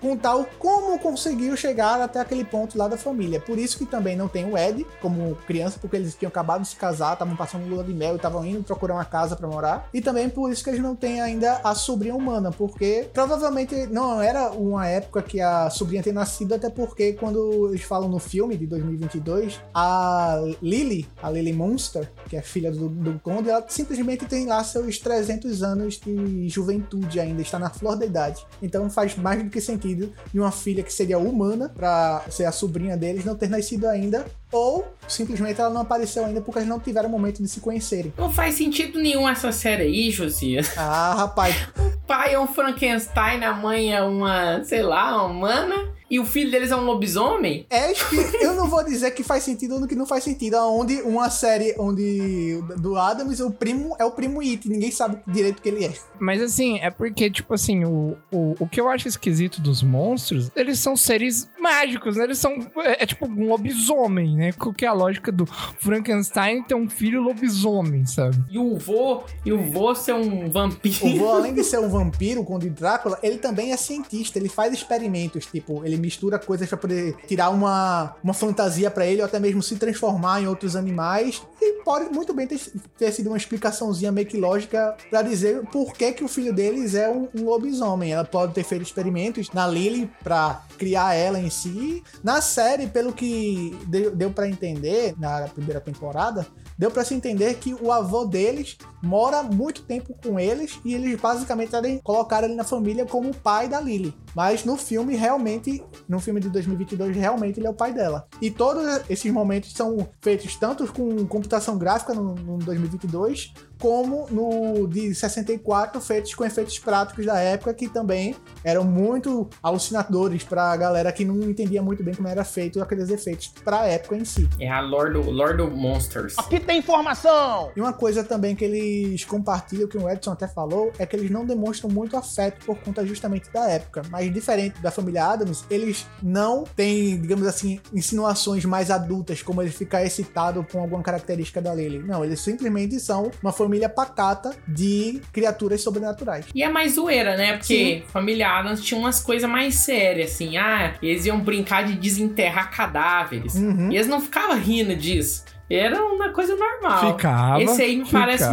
contar o como conseguiu chegar até aquele ponto lá da família. Por isso que também não tem o Ed como criança, porque eles tinham acabado de se casar, estavam passando lua de mel e estavam indo procurar uma casa para morar. E também por isso que eles não têm ainda a sobrinha humana, porque provavelmente não era uma época que a sobrinha tenha nascido, até porque quando eles falam no filme de 2022, a Lily, a Lily Monster, que é filha do, do Conde, ela simplesmente tem lá seus 300 anos de juventude ainda, está na flor da idade. Então faz mais do que sentido de uma filha que seria humana para ser a sobrinha deles não ter nascido ainda ou simplesmente ela não apareceu ainda porque eles não tiveram momento de se conhecerem. Não faz sentido nenhum essa série aí, Josias. *laughs* Ah, rapaz. o pai é um Frankenstein, a mãe é uma, sei lá, uma humana e o filho deles é um lobisomem? É, eu não vou dizer que faz sentido ou que não faz sentido. Onde uma série onde do Adams, o primo é o primo It, ninguém sabe direito o que ele é. Mas assim, é porque, tipo assim, o, o, o que eu acho esquisito dos monstros, eles são seres mágicos, né? Eles são. É, é tipo um lobisomem, né? Qual que é a lógica do Frankenstein ter um filho lobisomem, sabe? E o vô, e o vô ser um vampiro. O vô, além de *laughs* ser um vampiro, o Conde Drácula, ele também é cientista, ele faz experimentos, tipo, ele mistura coisas para poder tirar uma, uma fantasia para ele, ou até mesmo se transformar em outros animais. E pode muito bem ter, ter sido uma explicaçãozinha meio que lógica para dizer por que, que o filho deles é um, um lobisomem. Ela pode ter feito experimentos na Lily para criar ela em si. Na série, pelo que deu, deu para entender na primeira temporada, deu para se entender que o avô deles mora muito tempo com eles e eles basicamente querem colocar ele na família como o pai da Lily. Mas no filme, realmente, no filme de 2022, realmente ele é o pai dela. E todos esses momentos são feitos tanto com computação gráfica no, no 2022, como no de 64, feitos com efeitos práticos da época, que também eram muito alucinadores pra galera que não entendia muito bem como era feito aqueles efeitos pra época em si. É a Lord, Lord Monsters. Aqui tem informação! E uma coisa também que eles compartilham, que o Edson até falou, é que eles não demonstram muito afeto por conta justamente da época. Mas diferente da família Adams, eles não têm, digamos assim, insinuações mais adultas, como ele ficar excitado com alguma característica da Lily. Não, eles simplesmente são uma família pacata de criaturas sobrenaturais. E é mais zoeira, né? Porque Sim. família Adams tinha umas coisas mais sérias, assim. Ah, eles iam brincar de desenterrar cadáveres. Uhum. E eles não ficavam rindo disso. Era uma coisa normal. Ficava. Esse aí me ficava. parece.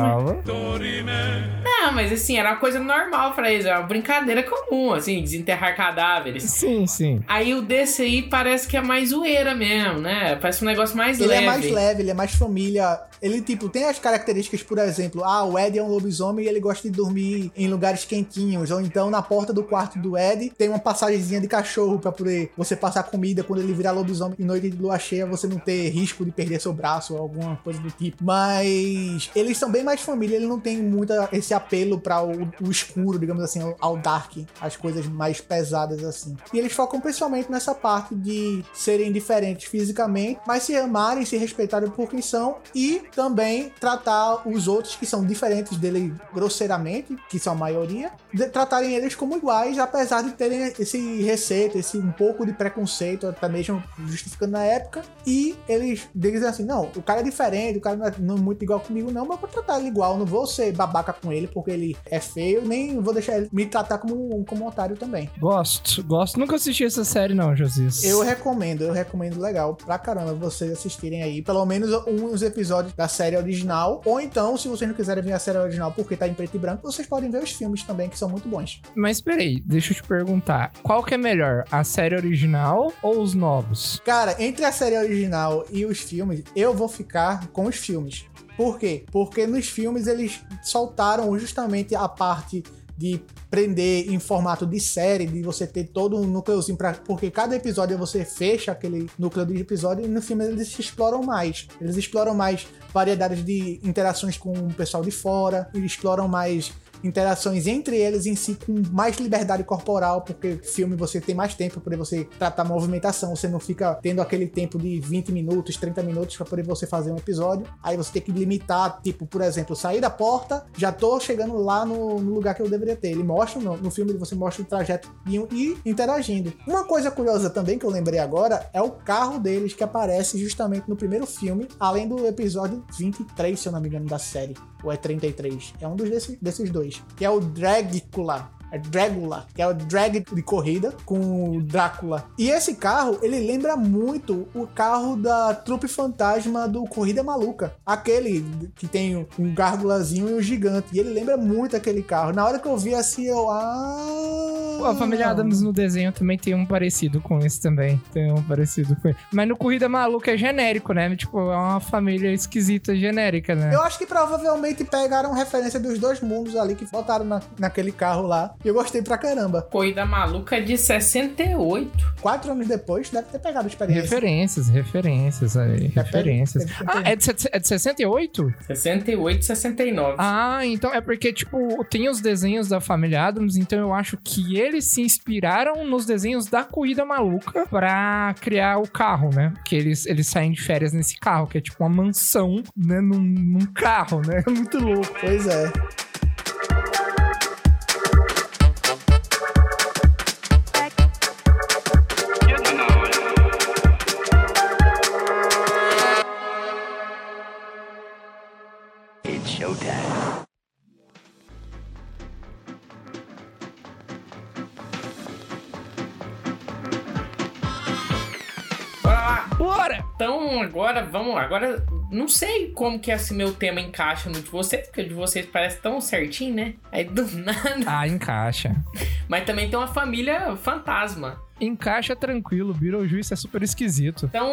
Não, mas assim, era uma coisa normal pra eles. Era uma brincadeira comum, assim, desenterrar cadáveres. Sim, sim. Aí o desse aí parece que é mais zoeira mesmo, né? Parece um negócio mais ele leve. Ele é mais leve, ele é mais família. Ele, tipo, tem as características, por exemplo, ah, o Ed é um lobisomem e ele gosta de dormir em lugares quentinhos. Ou então, na porta do quarto do Ed, tem uma passagemzinha de cachorro pra poder você passar comida quando ele virar lobisomem em noite de lua cheia, você não ter risco de perder seu braço ou alguma coisa do tipo. Mas eles são bem mais família, ele não tem muito esse apelo para o, o, escuro, digamos assim, ao dark, as coisas mais pesadas assim. E eles focam principalmente nessa parte de serem diferentes fisicamente, mas se amarem, se respeitarem por quem são e também tratar os outros que são diferentes dele grosseiramente, que são a maioria, tratarem eles como iguais, apesar de terem esse receito, esse um pouco de preconceito, até mesmo justificando na época, e eles dizem assim, não, o cara é diferente, o cara não é, não é muito igual comigo não, mas eu vou tratar ele igual, não vou ser babaca com ele porque ele é feio, nem vou deixar ele me tratar como um como um otário também. Gosto, gosto. Nunca assisti essa série, não, Josias. Eu recomendo, eu recomendo legal pra caramba vocês assistirem aí, pelo menos uns episódios da série original, ou então, se vocês não quiserem ver a série original porque tá em preto e branco, vocês podem ver os filmes também, que são muito bons. Mas peraí, deixa eu te perguntar. Qual que é melhor, a série original ou os novos? Cara, entre a série original e os filmes, eu vou ficar com os filmes. Por quê? Porque nos filmes eles soltaram justamente a parte de prender em formato de série, de você ter todo um núcleozinho para porque cada episódio você fecha aquele núcleo de episódio e no filme eles exploram mais. Eles exploram mais variedades de interações com o pessoal de fora, eles exploram mais interações entre eles em si com mais liberdade corporal, porque filme você tem mais tempo para você tratar movimentação, você não fica tendo aquele tempo de 20 minutos, 30 minutos para poder você fazer um episódio. Aí você tem que limitar, tipo, por exemplo, sair da porta, já tô chegando lá no, no lugar que eu deveria ter. Ele mostra no, no filme, você mostra o trajeto e, interagindo. Uma coisa curiosa também que eu lembrei agora é o carro deles que aparece justamente no primeiro filme, além do episódio 23, se eu não me engano, da série, ou é 33. É um dos desses, desses dois, que é o Dragula. É Dragula, que é o drag de corrida com o Drácula. E esse carro, ele lembra muito o carro da trupe fantasma do Corrida Maluca. Aquele que tem um gárgulazinho e um gigante. E ele lembra muito aquele carro. Na hora que eu vi assim, eu. Ah. A família Adams no desenho também tem um parecido com esse também. Tem um parecido com ele. Mas no Corrida Maluca é genérico, né? Tipo, é uma família esquisita genérica, né? Eu acho que provavelmente pegaram referência dos dois mundos ali que botaram na, naquele carro lá. E eu gostei pra caramba. Corrida Maluca é de 68. Quatro anos depois, deve ter pegado a experiência. Referências, referências aí. Referências. deve ter Ah, é de, é de 68? 68 69. Ah, então é porque, tipo, tem os desenhos da família Adams, então eu acho que eles se inspiraram nos desenhos da Corrida Maluca pra criar o carro, né? Porque eles, eles saem de férias nesse carro, que é tipo uma mansão, né? Num, num carro, né? *laughs* Muito louco. Pois é. Agora vamos lá. Agora não sei como que esse meu tema encaixa no de vocês, porque o de vocês parece tão certinho, né? Aí do *laughs* nada. Ah, encaixa. Mas também tem uma família fantasma. Encaixa tranquilo, Beetlejuice é super esquisito. Então,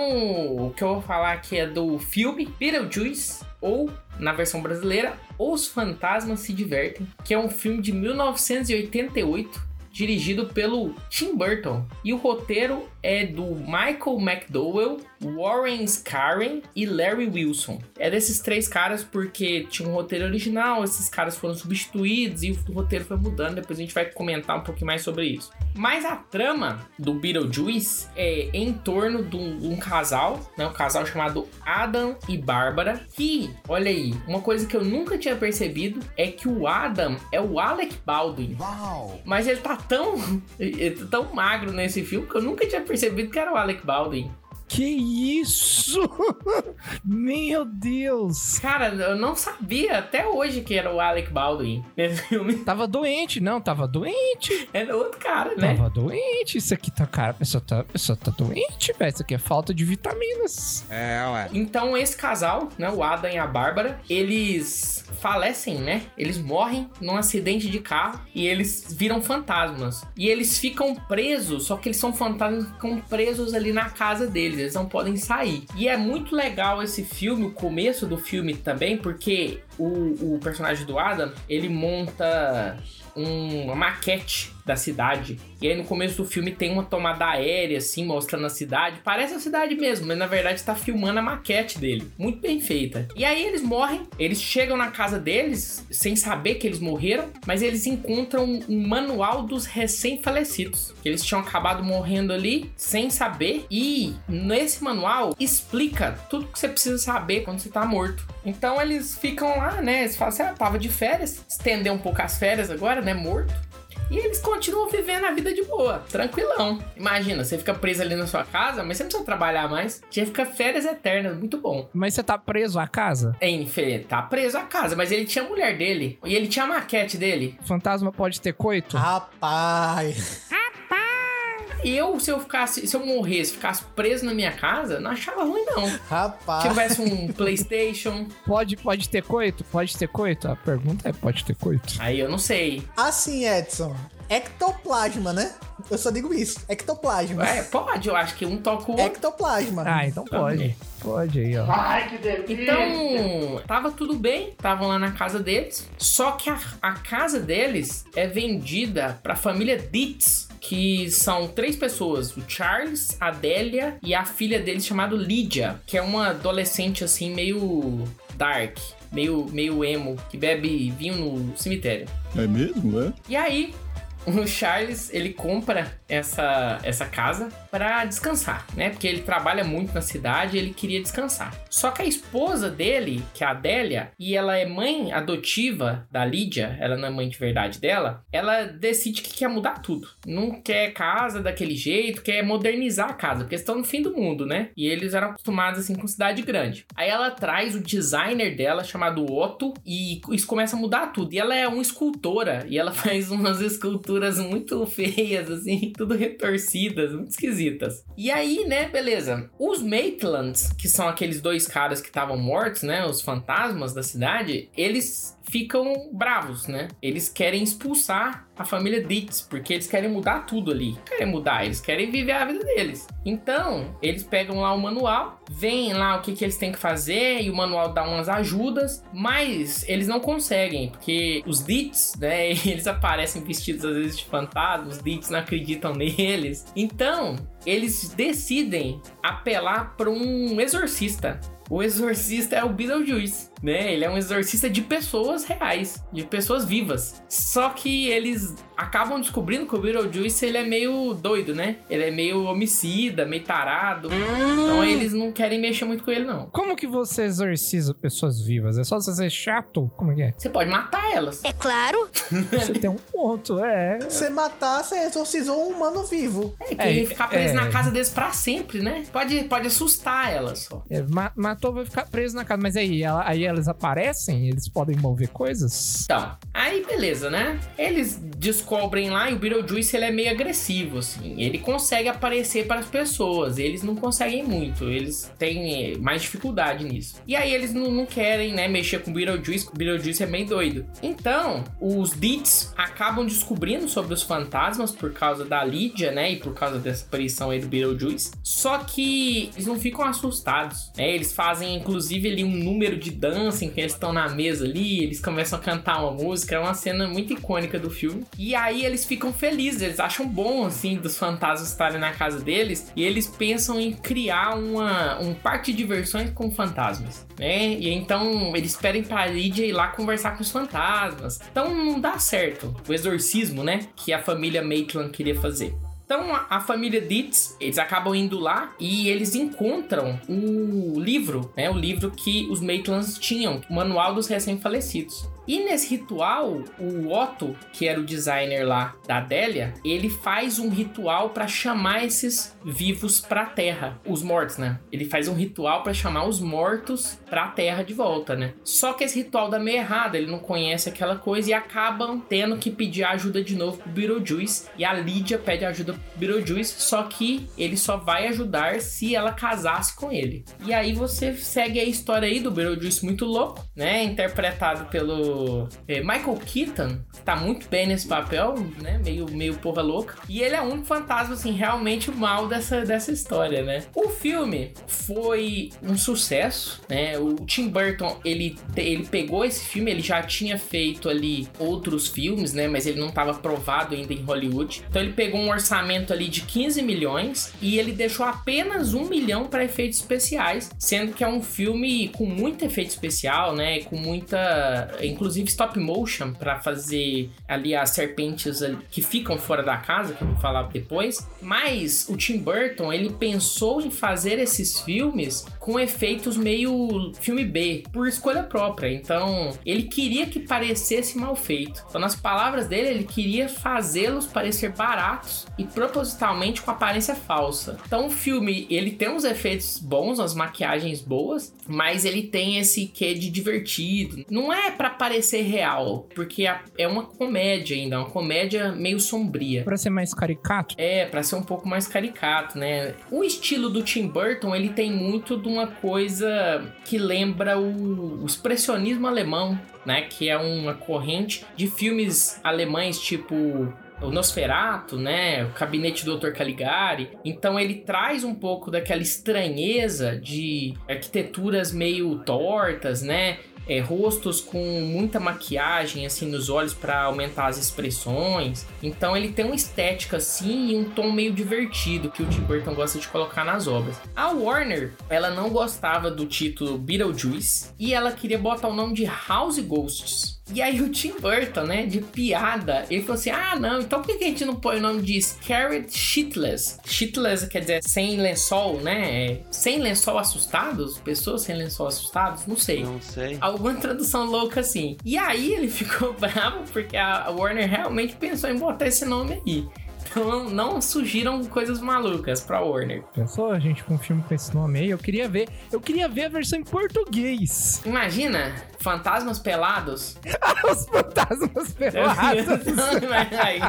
o que eu vou falar aqui é do filme Beetlejuice, ou, na versão brasileira, Os Fantasmas Se Divertem, que é um filme de 1988, dirigido pelo Tim Burton. E o roteiro é do Michael McDowell, Warren Scarren e Larry Wilson. É desses três caras porque tinha um roteiro original, esses caras foram substituídos e o roteiro foi mudando. Depois a gente vai comentar um pouquinho mais sobre isso. Mas a trama do Beetlejuice é em torno de um, de um casal, né? Um casal chamado Adam e Bárbara. Que, olha aí, uma coisa que eu nunca tinha percebido é que o Adam é o Alec Baldwin. Mas ele tá tão, *laughs* ele tá tão magro nesse filme que eu nunca tinha percebido que era o Alec Baldwin. Que isso? *laughs* Meu Deus! Cara, eu não sabia até hoje que era o Alec Baldwin nesse filme. Tava doente, não, tava doente. Era outro cara, né? Tava doente. Isso aqui tá, cara, a pessoa tá, a pessoa tá doente, velho. Isso aqui é falta de vitaminas. Então esse casal, né, o Adam e a Bárbara, eles falecem, né? Eles morrem num acidente de carro e eles viram fantasmas. E eles ficam presos, só que eles são fantasmas que ficam presos ali na casa deles, eles não podem sair. E é muito legal esse filme, o começo do filme também, porque o, o personagem do Adam, ele monta um- uma maquete da cidade. E aí no começo do filme tem uma tomada aérea, assim, mostrando a cidade. Parece a cidade mesmo, mas na verdade tá filmando a maquete dele. Muito bem feita. E aí eles morrem, eles chegam na casa deles sem saber que eles morreram, mas eles encontram um manual dos recém-falecidos. Que eles tinham acabado morrendo ali sem saber. E nesse manual explica tudo que você precisa saber quando você tá morto. Então eles ficam lá, né? Eles falam assim: ah, tava de férias, estender um pouco as férias agora, né? Morto. E eles continuam vivendo a vida de boa, tranquilão. Imagina, você fica preso ali na sua casa, mas você não precisa trabalhar mais. Já fica férias eternas, muito bom. Mas você tá preso à casa? É, ele tá preso à casa, mas ele tinha a mulher dele. E ele tinha a maquete dele. O fantasma pode ter coito? Rapaz. E eu, se eu ficasse, se eu morresse, ficasse preso na minha casa, não achava ruim, não. Se Rapaz. tivesse um Playstation, Pode, pode ter coito? Pode ter coito? A pergunta é: pode ter coito? aí eu não sei. Assim, Edson. Ectoplasma, né? Eu só digo isso. Ectoplasma. É, pode, eu acho que um toca o outro. Ectoplasma. Ah, então pode. Pode aí, ó. Ai, que delícia. Então, tava tudo bem, estavam lá na casa deles. Só que a, a casa deles é vendida pra família Dietz, que são três pessoas: o Charles, a Adélia e a filha deles chamada Lydia, que é uma adolescente assim meio dark. Meio, meio emo, que bebe vinho no cemitério. É mesmo, é? E aí, o Charles, ele compra essa, essa casa pra descansar, né? Porque ele trabalha muito na cidade e ele queria descansar. Só que a esposa dele, que é a Adélia, e ela é mãe adotiva da Lídia, ela não é mãe de verdade dela, ela decide que quer mudar tudo. Não quer casa daquele jeito, quer modernizar a casa, porque estão no fim do mundo, né? E eles eram acostumados assim com cidade grande. Aí ela traz o designer dela, chamado Otto, e isso começa a mudar tudo. E ela é uma escultora, e ela *laughs* faz umas esculturas muito *laughs* feias, assim, tudo retorcidas, muito esquisitas. E aí, né, beleza. Os Maitlands, que são aqueles dois caras que estavam mortos, né, os fantasmas da cidade, eles ficam bravos, né? Eles querem expulsar a família Dietz, porque eles querem mudar tudo ali. Querem mudar, eles querem viver a vida deles. Então, eles pegam lá o manual, veem lá o que, que eles têm que fazer, e o manual dá umas ajudas, mas eles não conseguem, porque os Dietz, né, *laughs* eles aparecem vestidos às vezes de os Dietz não acreditam *laughs* neles. Então, eles decidem apelar para um exorcista. O exorcista é o Beetlejuice, né? Ele é um exorcista de pessoas reais, de pessoas vivas. Só que eles acabam descobrindo que o Beetlejuice ele é meio doido, né? Ele é meio homicida, meio tarado. Então eles não querem mexer muito com ele, não. Como que você exorciza pessoas vivas? É só você ser chato? Como é que é? Você pode matar elas. É claro. *laughs* Você tem um ponto, é. Você matar, você exorcizou um humano vivo. É que É, ele ficar preso é. na casa deles pra sempre, né? Pode, pode assustar elas só. É, ma- matou, vai ficar preso na casa. Mas aí, ela- aí elas aparecem? Eles podem mover coisas? Então, aí beleza, né? Eles descobrem lá e o Beetlejuice ele é meio agressivo, assim. Ele consegue aparecer para as pessoas, eles não conseguem muito, eles têm mais dificuldade nisso. E aí eles não, não querem, né, mexer com o Beetlejuice, o Beetlejuice é meio doido. Então, os Deets acabam descobrindo sobre os fantasmas por causa da Lídia, né, e por causa dessa aparição aí do Beetlejuice. Só que eles não ficam assustados, né? Eles fazem, inclusive, ali um número de dança em que eles estão na mesa ali, eles começam a cantar uma música, é uma cena muito icônica do filme. E aí eles ficam felizes, eles acham bom, assim, dos fantasmas estarem na casa deles, e eles pensam em criar uma, um parque de diversões com fantasmas, né? E então eles pedem pra Lydia ir lá conversar com os fantasmas. Então não dá certo o exorcismo, né? Que a família Maitland queria fazer. Então a, família Dietz, eles acabam indo lá e eles encontram o livro, né? O livro que os Maitlands tinham, o Manual dos Recém-Falecidos. E nesse ritual, o Otto, que era o designer lá da Adélia, ele faz um ritual para chamar esses vivos pra terra, os mortos, né? Ele faz um ritual para chamar os mortos pra terra de volta, né? Só que esse ritual dá meio errado, ele não conhece aquela coisa e acabam tendo que pedir ajuda de novo pro Beetlejuice e a Lídia pede ajuda Beetlejuice, só que ele só vai ajudar se ela casasse com ele. E aí você segue a história aí do Beetlejuice muito louco, né? Interpretado pelo é, Michael Keaton, tá muito bem nesse papel, né? Meio, meio porra louca. E ele é o único fantasma, assim, realmente mal dessa, dessa história, né? O filme foi um sucesso, né? O Tim Burton, ele, ele pegou esse filme, ele já tinha feito ali outros filmes, né? Mas ele não estava aprovado ainda em Hollywood. Então ele pegou um orçamento ali de 15 milhões e ele deixou apenas um milhão para efeitos especiais, sendo que é um filme com muito efeito especial, né? Com muita, inclusive stop motion para fazer ali as serpentes ali, que ficam fora da casa, que eu vou falar depois. Mas o Tim Burton, ele pensou em fazer esses filmes com efeitos meio filme B, por escolha própria. Então, ele queria que parecesse mal feito. Então, nas palavras dele, ele queria fazê-los parecer baratos e propositalmente com aparência falsa. Então, o filme, ele tem uns efeitos bons, umas maquiagens boas, mas ele tem esse quê de divertido. Não é para parecer real, porque é uma comédia ainda, uma comédia meio sombria. Pra ser mais caricato? É, para ser um pouco mais caricato, né? O estilo do Tim Burton, ele tem muito de uma coisa que lembra o, o expressionismo alemão, né? Que é uma corrente de filmes alemães tipo o Nosferato, né? O Gabinete do Dr. Caligari. Então ele traz um pouco daquela estranheza de arquiteturas meio tortas, né? É, rostos com muita maquiagem assim nos olhos para aumentar as expressões. Então ele tem uma estética assim e um tom meio divertido que o Tim Burton gosta de colocar nas obras. A Warner, ela não gostava do título Beetlejuice e ela queria botar o nome de House Ghosts. E aí o Tim Burton, né, de piada, ele falou assim: ah, não, então por que a gente não põe o nome de Scared Shitless? Shitless quer dizer sem lençol, né? Sem lençol assustados? Pessoas sem lençol assustados? Não sei. Não sei. Alguma tradução louca assim. E aí ele *laughs* ficou bravo porque a Warner realmente pensou em botar esse nome aí. Então não surgiram coisas malucas pra Warner. Pensou a gente com um filme com esse nome aí? Eu queria ver. Eu queria ver a versão em português. Imagina, fantasmas pelados. *laughs* Os fantasmas *laughs* pelados. aí,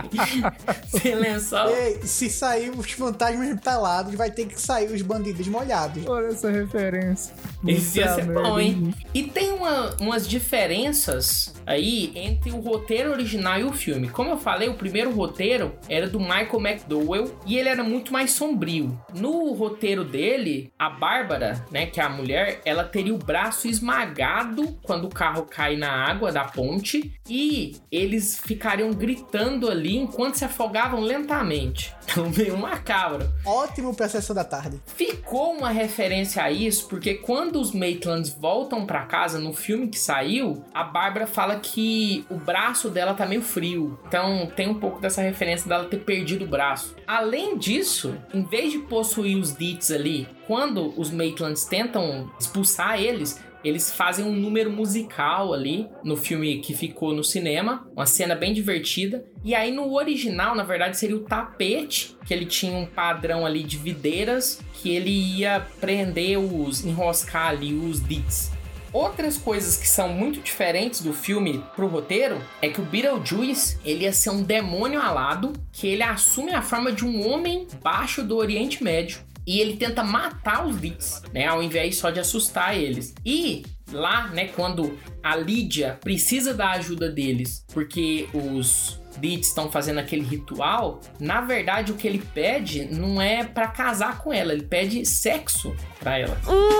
*laughs* sem lençol. Ei, se sair os fantasmas pelados, vai ter que sair os bandidos molhados. Olha essa referência. Isso ia ser bom, hein? E tem uma- umas diferenças aí entre o roteiro original e o filme. Como eu falei, o primeiro roteiro era do Michael McDowell e ele era muito mais sombrio. No roteiro dele, a Bárbara, né, que é a mulher, ela teria o braço esmagado quando o carro cai na água da ponte e eles ficariam gritando ali enquanto se afogavam lentamente. *laughs* Então, meio macabro. Ótimo pra sessão da tarde. Ficou uma referência a isso porque quando os Maitlands voltam pra casa no filme que saiu, a Bárbara fala que o braço dela tá meio frio. Então tem um pouco dessa referência dela ter perdido o braço. Além disso, em vez de possuir os Deets ali, quando os Maitlands tentam expulsar eles, eles fazem um número musical ali no filme que ficou no cinema, uma cena bem divertida. E aí no original, na verdade, seria o tapete, que ele tinha um padrão ali de videiras que ele ia prender os, enroscar ali os dits. Outras coisas que são muito diferentes do filme pro roteiro é que o Beetlejuice, ele ia ser um demônio alado, que ele assume a forma de um homem baixo do Oriente Médio e ele tenta matar os Dits, né, ao invés só de assustar eles. E lá, né, quando a Lídia precisa da ajuda deles, porque os Dits estão fazendo aquele ritual, na verdade o que ele pede não é pra casar com ela, ele pede sexo pra ela.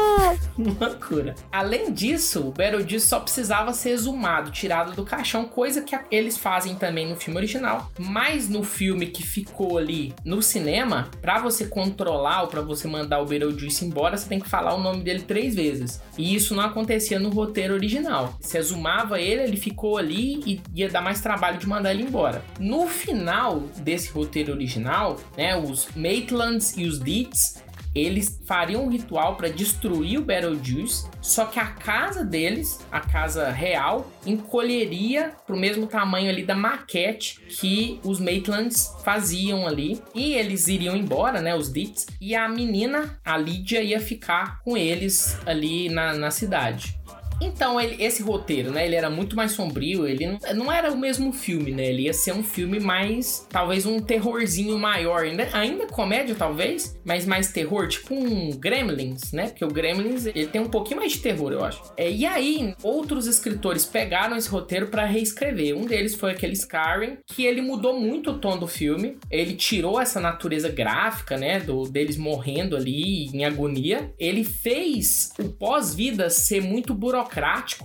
*laughs* Loucura. Além disso, o Beetlejuice só precisava ser exumado, tirado do caixão, coisa que eles fazem também no filme original. Mas no filme que ficou ali no cinema, pra você controlar ou pra você mandar o Beetlejuice embora, você tem que falar o nome dele três vezes. E isso não acontecia no roteiro original. Você exumava ele, ele ficou ali e ia dar mais trabalho de mandar ele embora. No final desse roteiro original, né, os Maitlands e os Deets eles fariam um ritual para destruir o Beetlejuice, só que a casa deles, a casa real, encolheria pro mesmo tamanho ali da maquete que os Maitlands faziam ali, e eles iriam embora, né, os Dits, e a menina, a Lídia, ia ficar com eles ali na, na cidade. Então, ele- esse roteiro, né? Ele era muito mais sombrio. Ele não, não era o mesmo filme, né? Ele ia ser um filme mais. Talvez um terrorzinho maior. Ainda, ainda comédia, talvez, mas mais terror. Tipo um Gremlins, né? Porque o Gremlins ele tem um pouquinho mais de terror, eu acho. É, e aí, outros escritores pegaram esse roteiro pra reescrever. Um deles foi aquele Scarring, que ele mudou muito o tom do filme. Ele tirou essa natureza gráfica, né? Do, deles morrendo ali em agonia. Ele fez o pós-vida ser muito burocrático.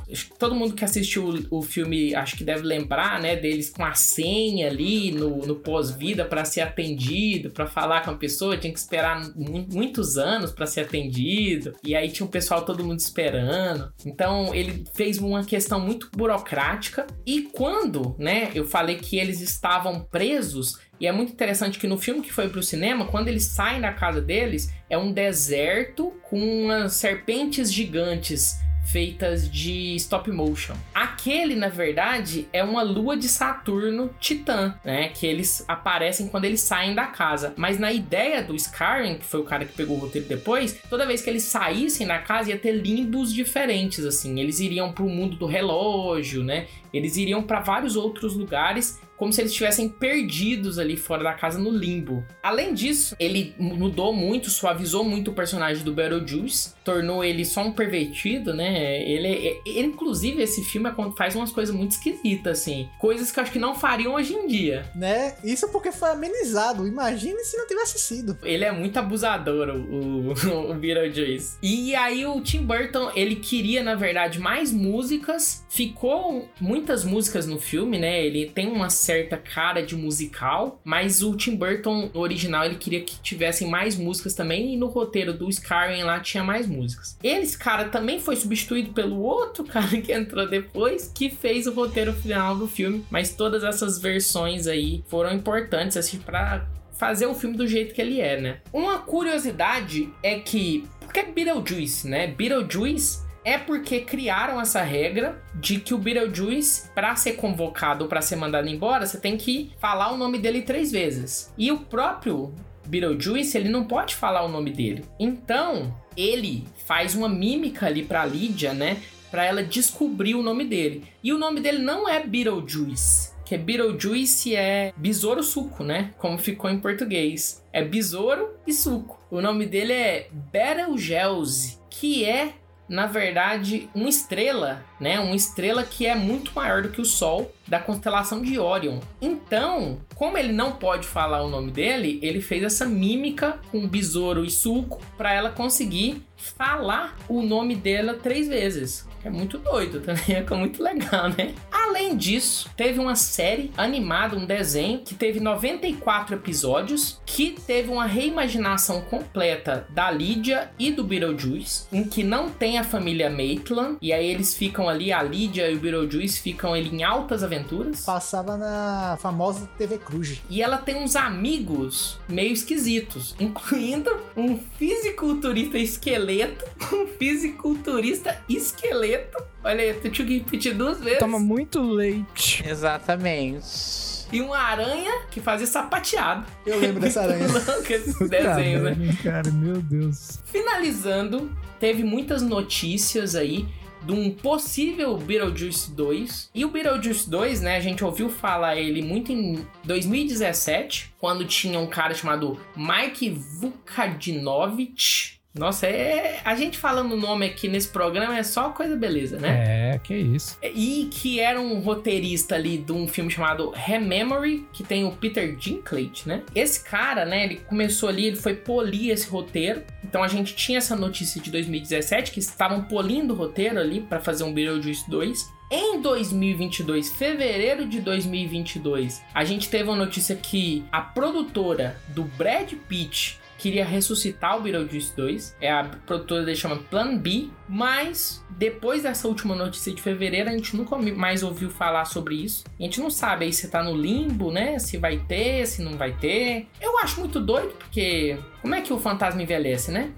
Que todo mundo que assistiu o, o filme acho que deve lembrar, né? Deles com a senha ali no, no pós-vida para ser atendido, para falar com a pessoa, tinha que esperar mu- muitos anos para ser atendido. E aí tinha o pessoal todo mundo esperando. Então ele fez uma questão muito burocrática. E quando, né, eu falei que eles estavam presos, e é muito interessante que no filme que foi pro cinema, quando eles saem da casa deles, é um deserto com umas serpentes gigantes feitas de stop motion. Aquele, na verdade, é uma lua de Saturno Titã, né? Que eles aparecem quando eles saem da casa. Mas na ideia do Scarring, que foi o cara que pegou o roteiro depois, toda vez que eles saíssem da casa ia ter limbos diferentes, assim. Eles iriam pro mundo do relógio, né? Eles iriam para vários outros lugares como se eles estivessem perdidos ali fora da casa no limbo. Além disso, ele mudou muito, suavizou muito o personagem do Beetlejuice, tornou ele só um pervertido, né? Ele, é- ele inclusive, esse filme é- faz umas coisas muito esquisitas, assim. Coisas que eu acho que não fariam hoje em dia. Né? Isso porque foi amenizado. Imagine se não tivesse sido. Ele é muito abusador, o, o, *laughs* o Beetlejuice. E aí o Tim Burton, ele queria, na verdade, mais músicas. Ficou muitas músicas no filme, né? Ele tem uma certa cara de musical, mas o Tim Burton, no original, ele queria que tivessem mais músicas também. E no roteiro do Scarring lá tinha mais músicas. Esse cara também foi substituído pelo outro *laughs* cara que entrou depois, que fez o roteiro final do filme. Mas todas essas versões aí foram importantes, assim, pra fazer o filme do jeito que ele é, né? Uma curiosidade é que. Porque é Beetlejuice, né? Beetlejuice é porque criaram essa regra de que o Beetlejuice, pra ser convocado ou pra ser mandado embora, você tem que falar o nome dele três vezes. E o próprio Beetlejuice, ele não pode falar o nome dele. Então, ele faz uma mímica ali pra Lídia, né? Pra ela descobrir o nome dele. E o nome dele não é Beetlejuice. Que Beetlejuice é besouro suco, né? Como ficou em português. É besouro e suco. O nome dele é Betelgeuse, que é na verdade, uma estrela, né? Uma estrela que é muito maior do que o Sol da constelação de Orion. Então, como ele não pode falar o nome dele, ele fez essa mímica com besouro e suco para ela conseguir falar o nome dela três vezes. É muito doido também, *laughs* é muito legal, né? Além disso, teve uma série animada, um desenho, que teve 94 episódios, que teve uma reimaginação completa da Lídia e do Beetlejuice, em que não tem a família Maitland, e aí eles ficam ali, a Lídia e o Beetlejuice ficam ali em altas aventuras. Passava na famosa TV Cruz. E ela tem uns amigos meio esquisitos, *laughs* incluindo um fisiculturista esqueleto, um fisiculturista esqueleto. Olha aí, eu tinha que repetir duas vezes. Toma muito leite. Exatamente. E uma aranha que fazia sapateado. Eu lembro dessa *laughs* aranha. Esses desenhos, né? Cara, meu Deus. Finalizando, teve muitas notícias aí de um possível Beetlejuice 2. E o Beetlejuice 2, né, a gente ouviu falar ele muito em 2017, quando tinha um cara chamado Mike Vukadinovich. Nossa, é. A gente falando o nome aqui nesse programa é só coisa beleza, né? É, que isso. E que era um roteirista ali de um filme chamado Rememory, que tem o Peter Dinklage, né? Esse cara, né, ele começou ali, ele foi polir esse roteiro. Então a gente tinha essa notícia de 2017 que estavam polindo o roteiro ali para fazer um Beetlejuice 2. Em 2022, fevereiro de 2022, a gente teve uma notícia que a produtora do Brad Pitt queria ressuscitar o Beetlejuice 2. É a produtora dele chama Plan B, mas depois dessa última notícia de fevereiro, a gente nunca mais ouviu falar sobre isso. A gente não sabe aí se tá no limbo, né? Se vai ter, se não vai ter. Eu acho muito doido, porque como é que o fantasma envelhece, né?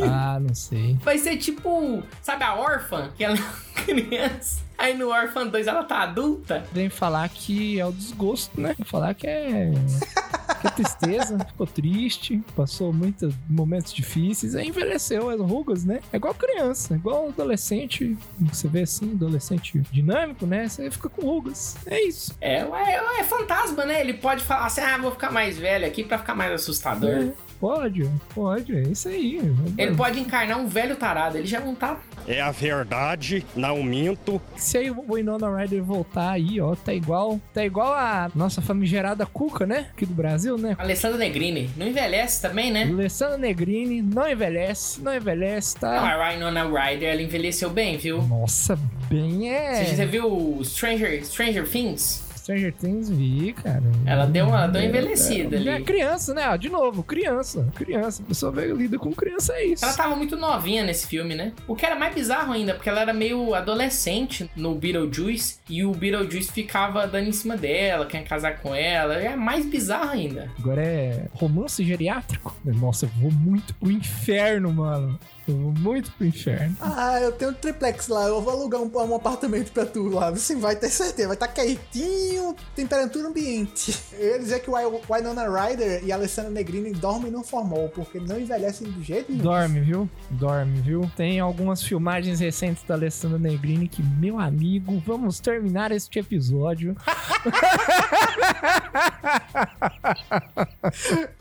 Ah, não sei. *laughs* Vai ser tipo, sabe a órfã? Que ela é *laughs* criança. Aí no Orphan 2 ela tá adulta. Vem falar que é o desgosto, né? Vem falar que é. *laughs* que é tristeza, ficou triste, passou muitos momentos difíceis, aí envelheceu as rugas, né? É igual criança, igual adolescente. Você vê assim, adolescente dinâmico, né? Você fica com rugas. É isso. É, ué, é fantasma, né? Ele pode falar assim: ah, vou ficar mais velho aqui pra ficar mais assustador. É, pode, pode, é isso aí. Ele pode encarnar um velho tarado, ele já não tá. É a verdade, não minto. Se aí o Winona Ryder voltar aí, ó, tá igual, tá igual a nossa famigerada Cuca, né? Aqui do Brasil, né? Alessandra Negrini. Não envelhece também, né? Alessandra Negrini não envelhece, não envelhece, Não, tá? a Winona Ryder, ela envelheceu bem, viu? Nossa, bem é. Você, você viu Stranger, Stranger Things? Stranger Things vi, cara. Ela deu uma, deu uma envelhecida É, ali. criança, né? Ó, de novo, criança. Criança. A pessoa veio lida com criança, é isso. Ela tava muito novinha nesse filme, né? O que era mais bizarro ainda, porque ela era meio adolescente no Beetlejuice e o Beetlejuice ficava dando em cima dela, quer casar com ela. É mais bizarro ainda. Agora é romance geriátrico. Nossa, eu vou muito pro inferno, mano. Muito pro inferno. Ah, eu tenho um triplex lá, eu vou alugar um, um apartamento pra tu lá. Você vai ter certeza, vai estar quietinho, temperatura ambiente. *laughs* Eu ia dizer que o Wy- Winona Ryder e a Alessandra Negrini dormem no formol, porque não envelhecem do jeito nenhum. Dorme, viu? Dorme, viu? Tem algumas filmagens recentes da Alessandra Negrini que, meu amigo, vamos terminar este episódio. *laughs*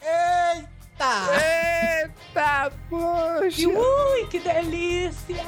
Eita! Eita, *laughs* poxa! Ui, que delícia!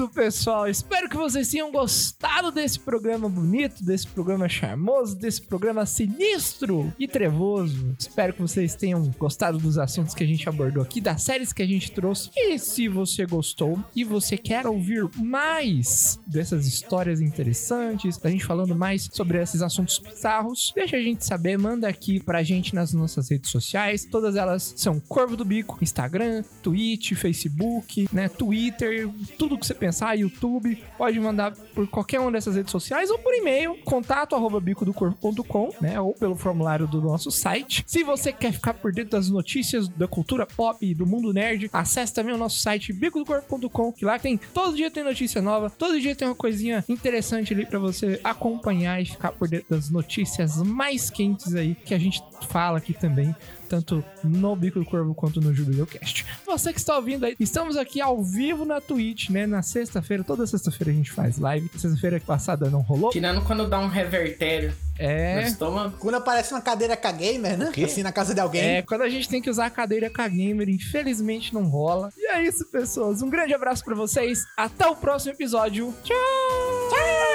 Isso, pessoal. Espero que vocês tenham gostado desse programa bonito, desse programa charmoso, desse programa sinistro e trevoso. Espero que vocês tenham gostado dos assuntos que a gente abordou aqui, das séries que a gente trouxe. E se você gostou e você quer ouvir mais dessas histórias interessantes, da gente falando mais sobre esses assuntos bizarros, deixa a gente saber, manda aqui pra gente nas nossas redes sociais. Todas elas são Corvo do Bico, Instagram, Twitch, Facebook, né, Twitter, tudo que você pensar, YouTube, pode mandar por qualquer uma dessas redes sociais ou por e-mail, contato arroba bicodocorvo.com, né, ou pelo formulário do nosso site. Se você quer ficar por dentro das notícias da cultura pop e do mundo nerd, acesse também o nosso site bicodocorvo.com, que lá tem, todo dia tem notícia nova, todo dia tem uma coisinha interessante ali pra você acompanhar e ficar por dentro das notícias mais quentes aí que a gente fala aqui também tanto no Bico do Corvo quanto no JubileoCast. Você que está ouvindo aí, estamos aqui ao vivo na Twitch, né? Na sexta-feira, toda sexta-feira a gente faz live. Sexta-feira passada não rolou. Tirando quando dá um revertério no É. estômago. Quando aparece uma cadeira com a gamer, né? Assim na casa de alguém. É, quando a gente tem que usar a cadeira com a gamer, infelizmente não rola. E é isso, pessoas. Um grande abraço pra vocês. Até o próximo episódio. Tchau!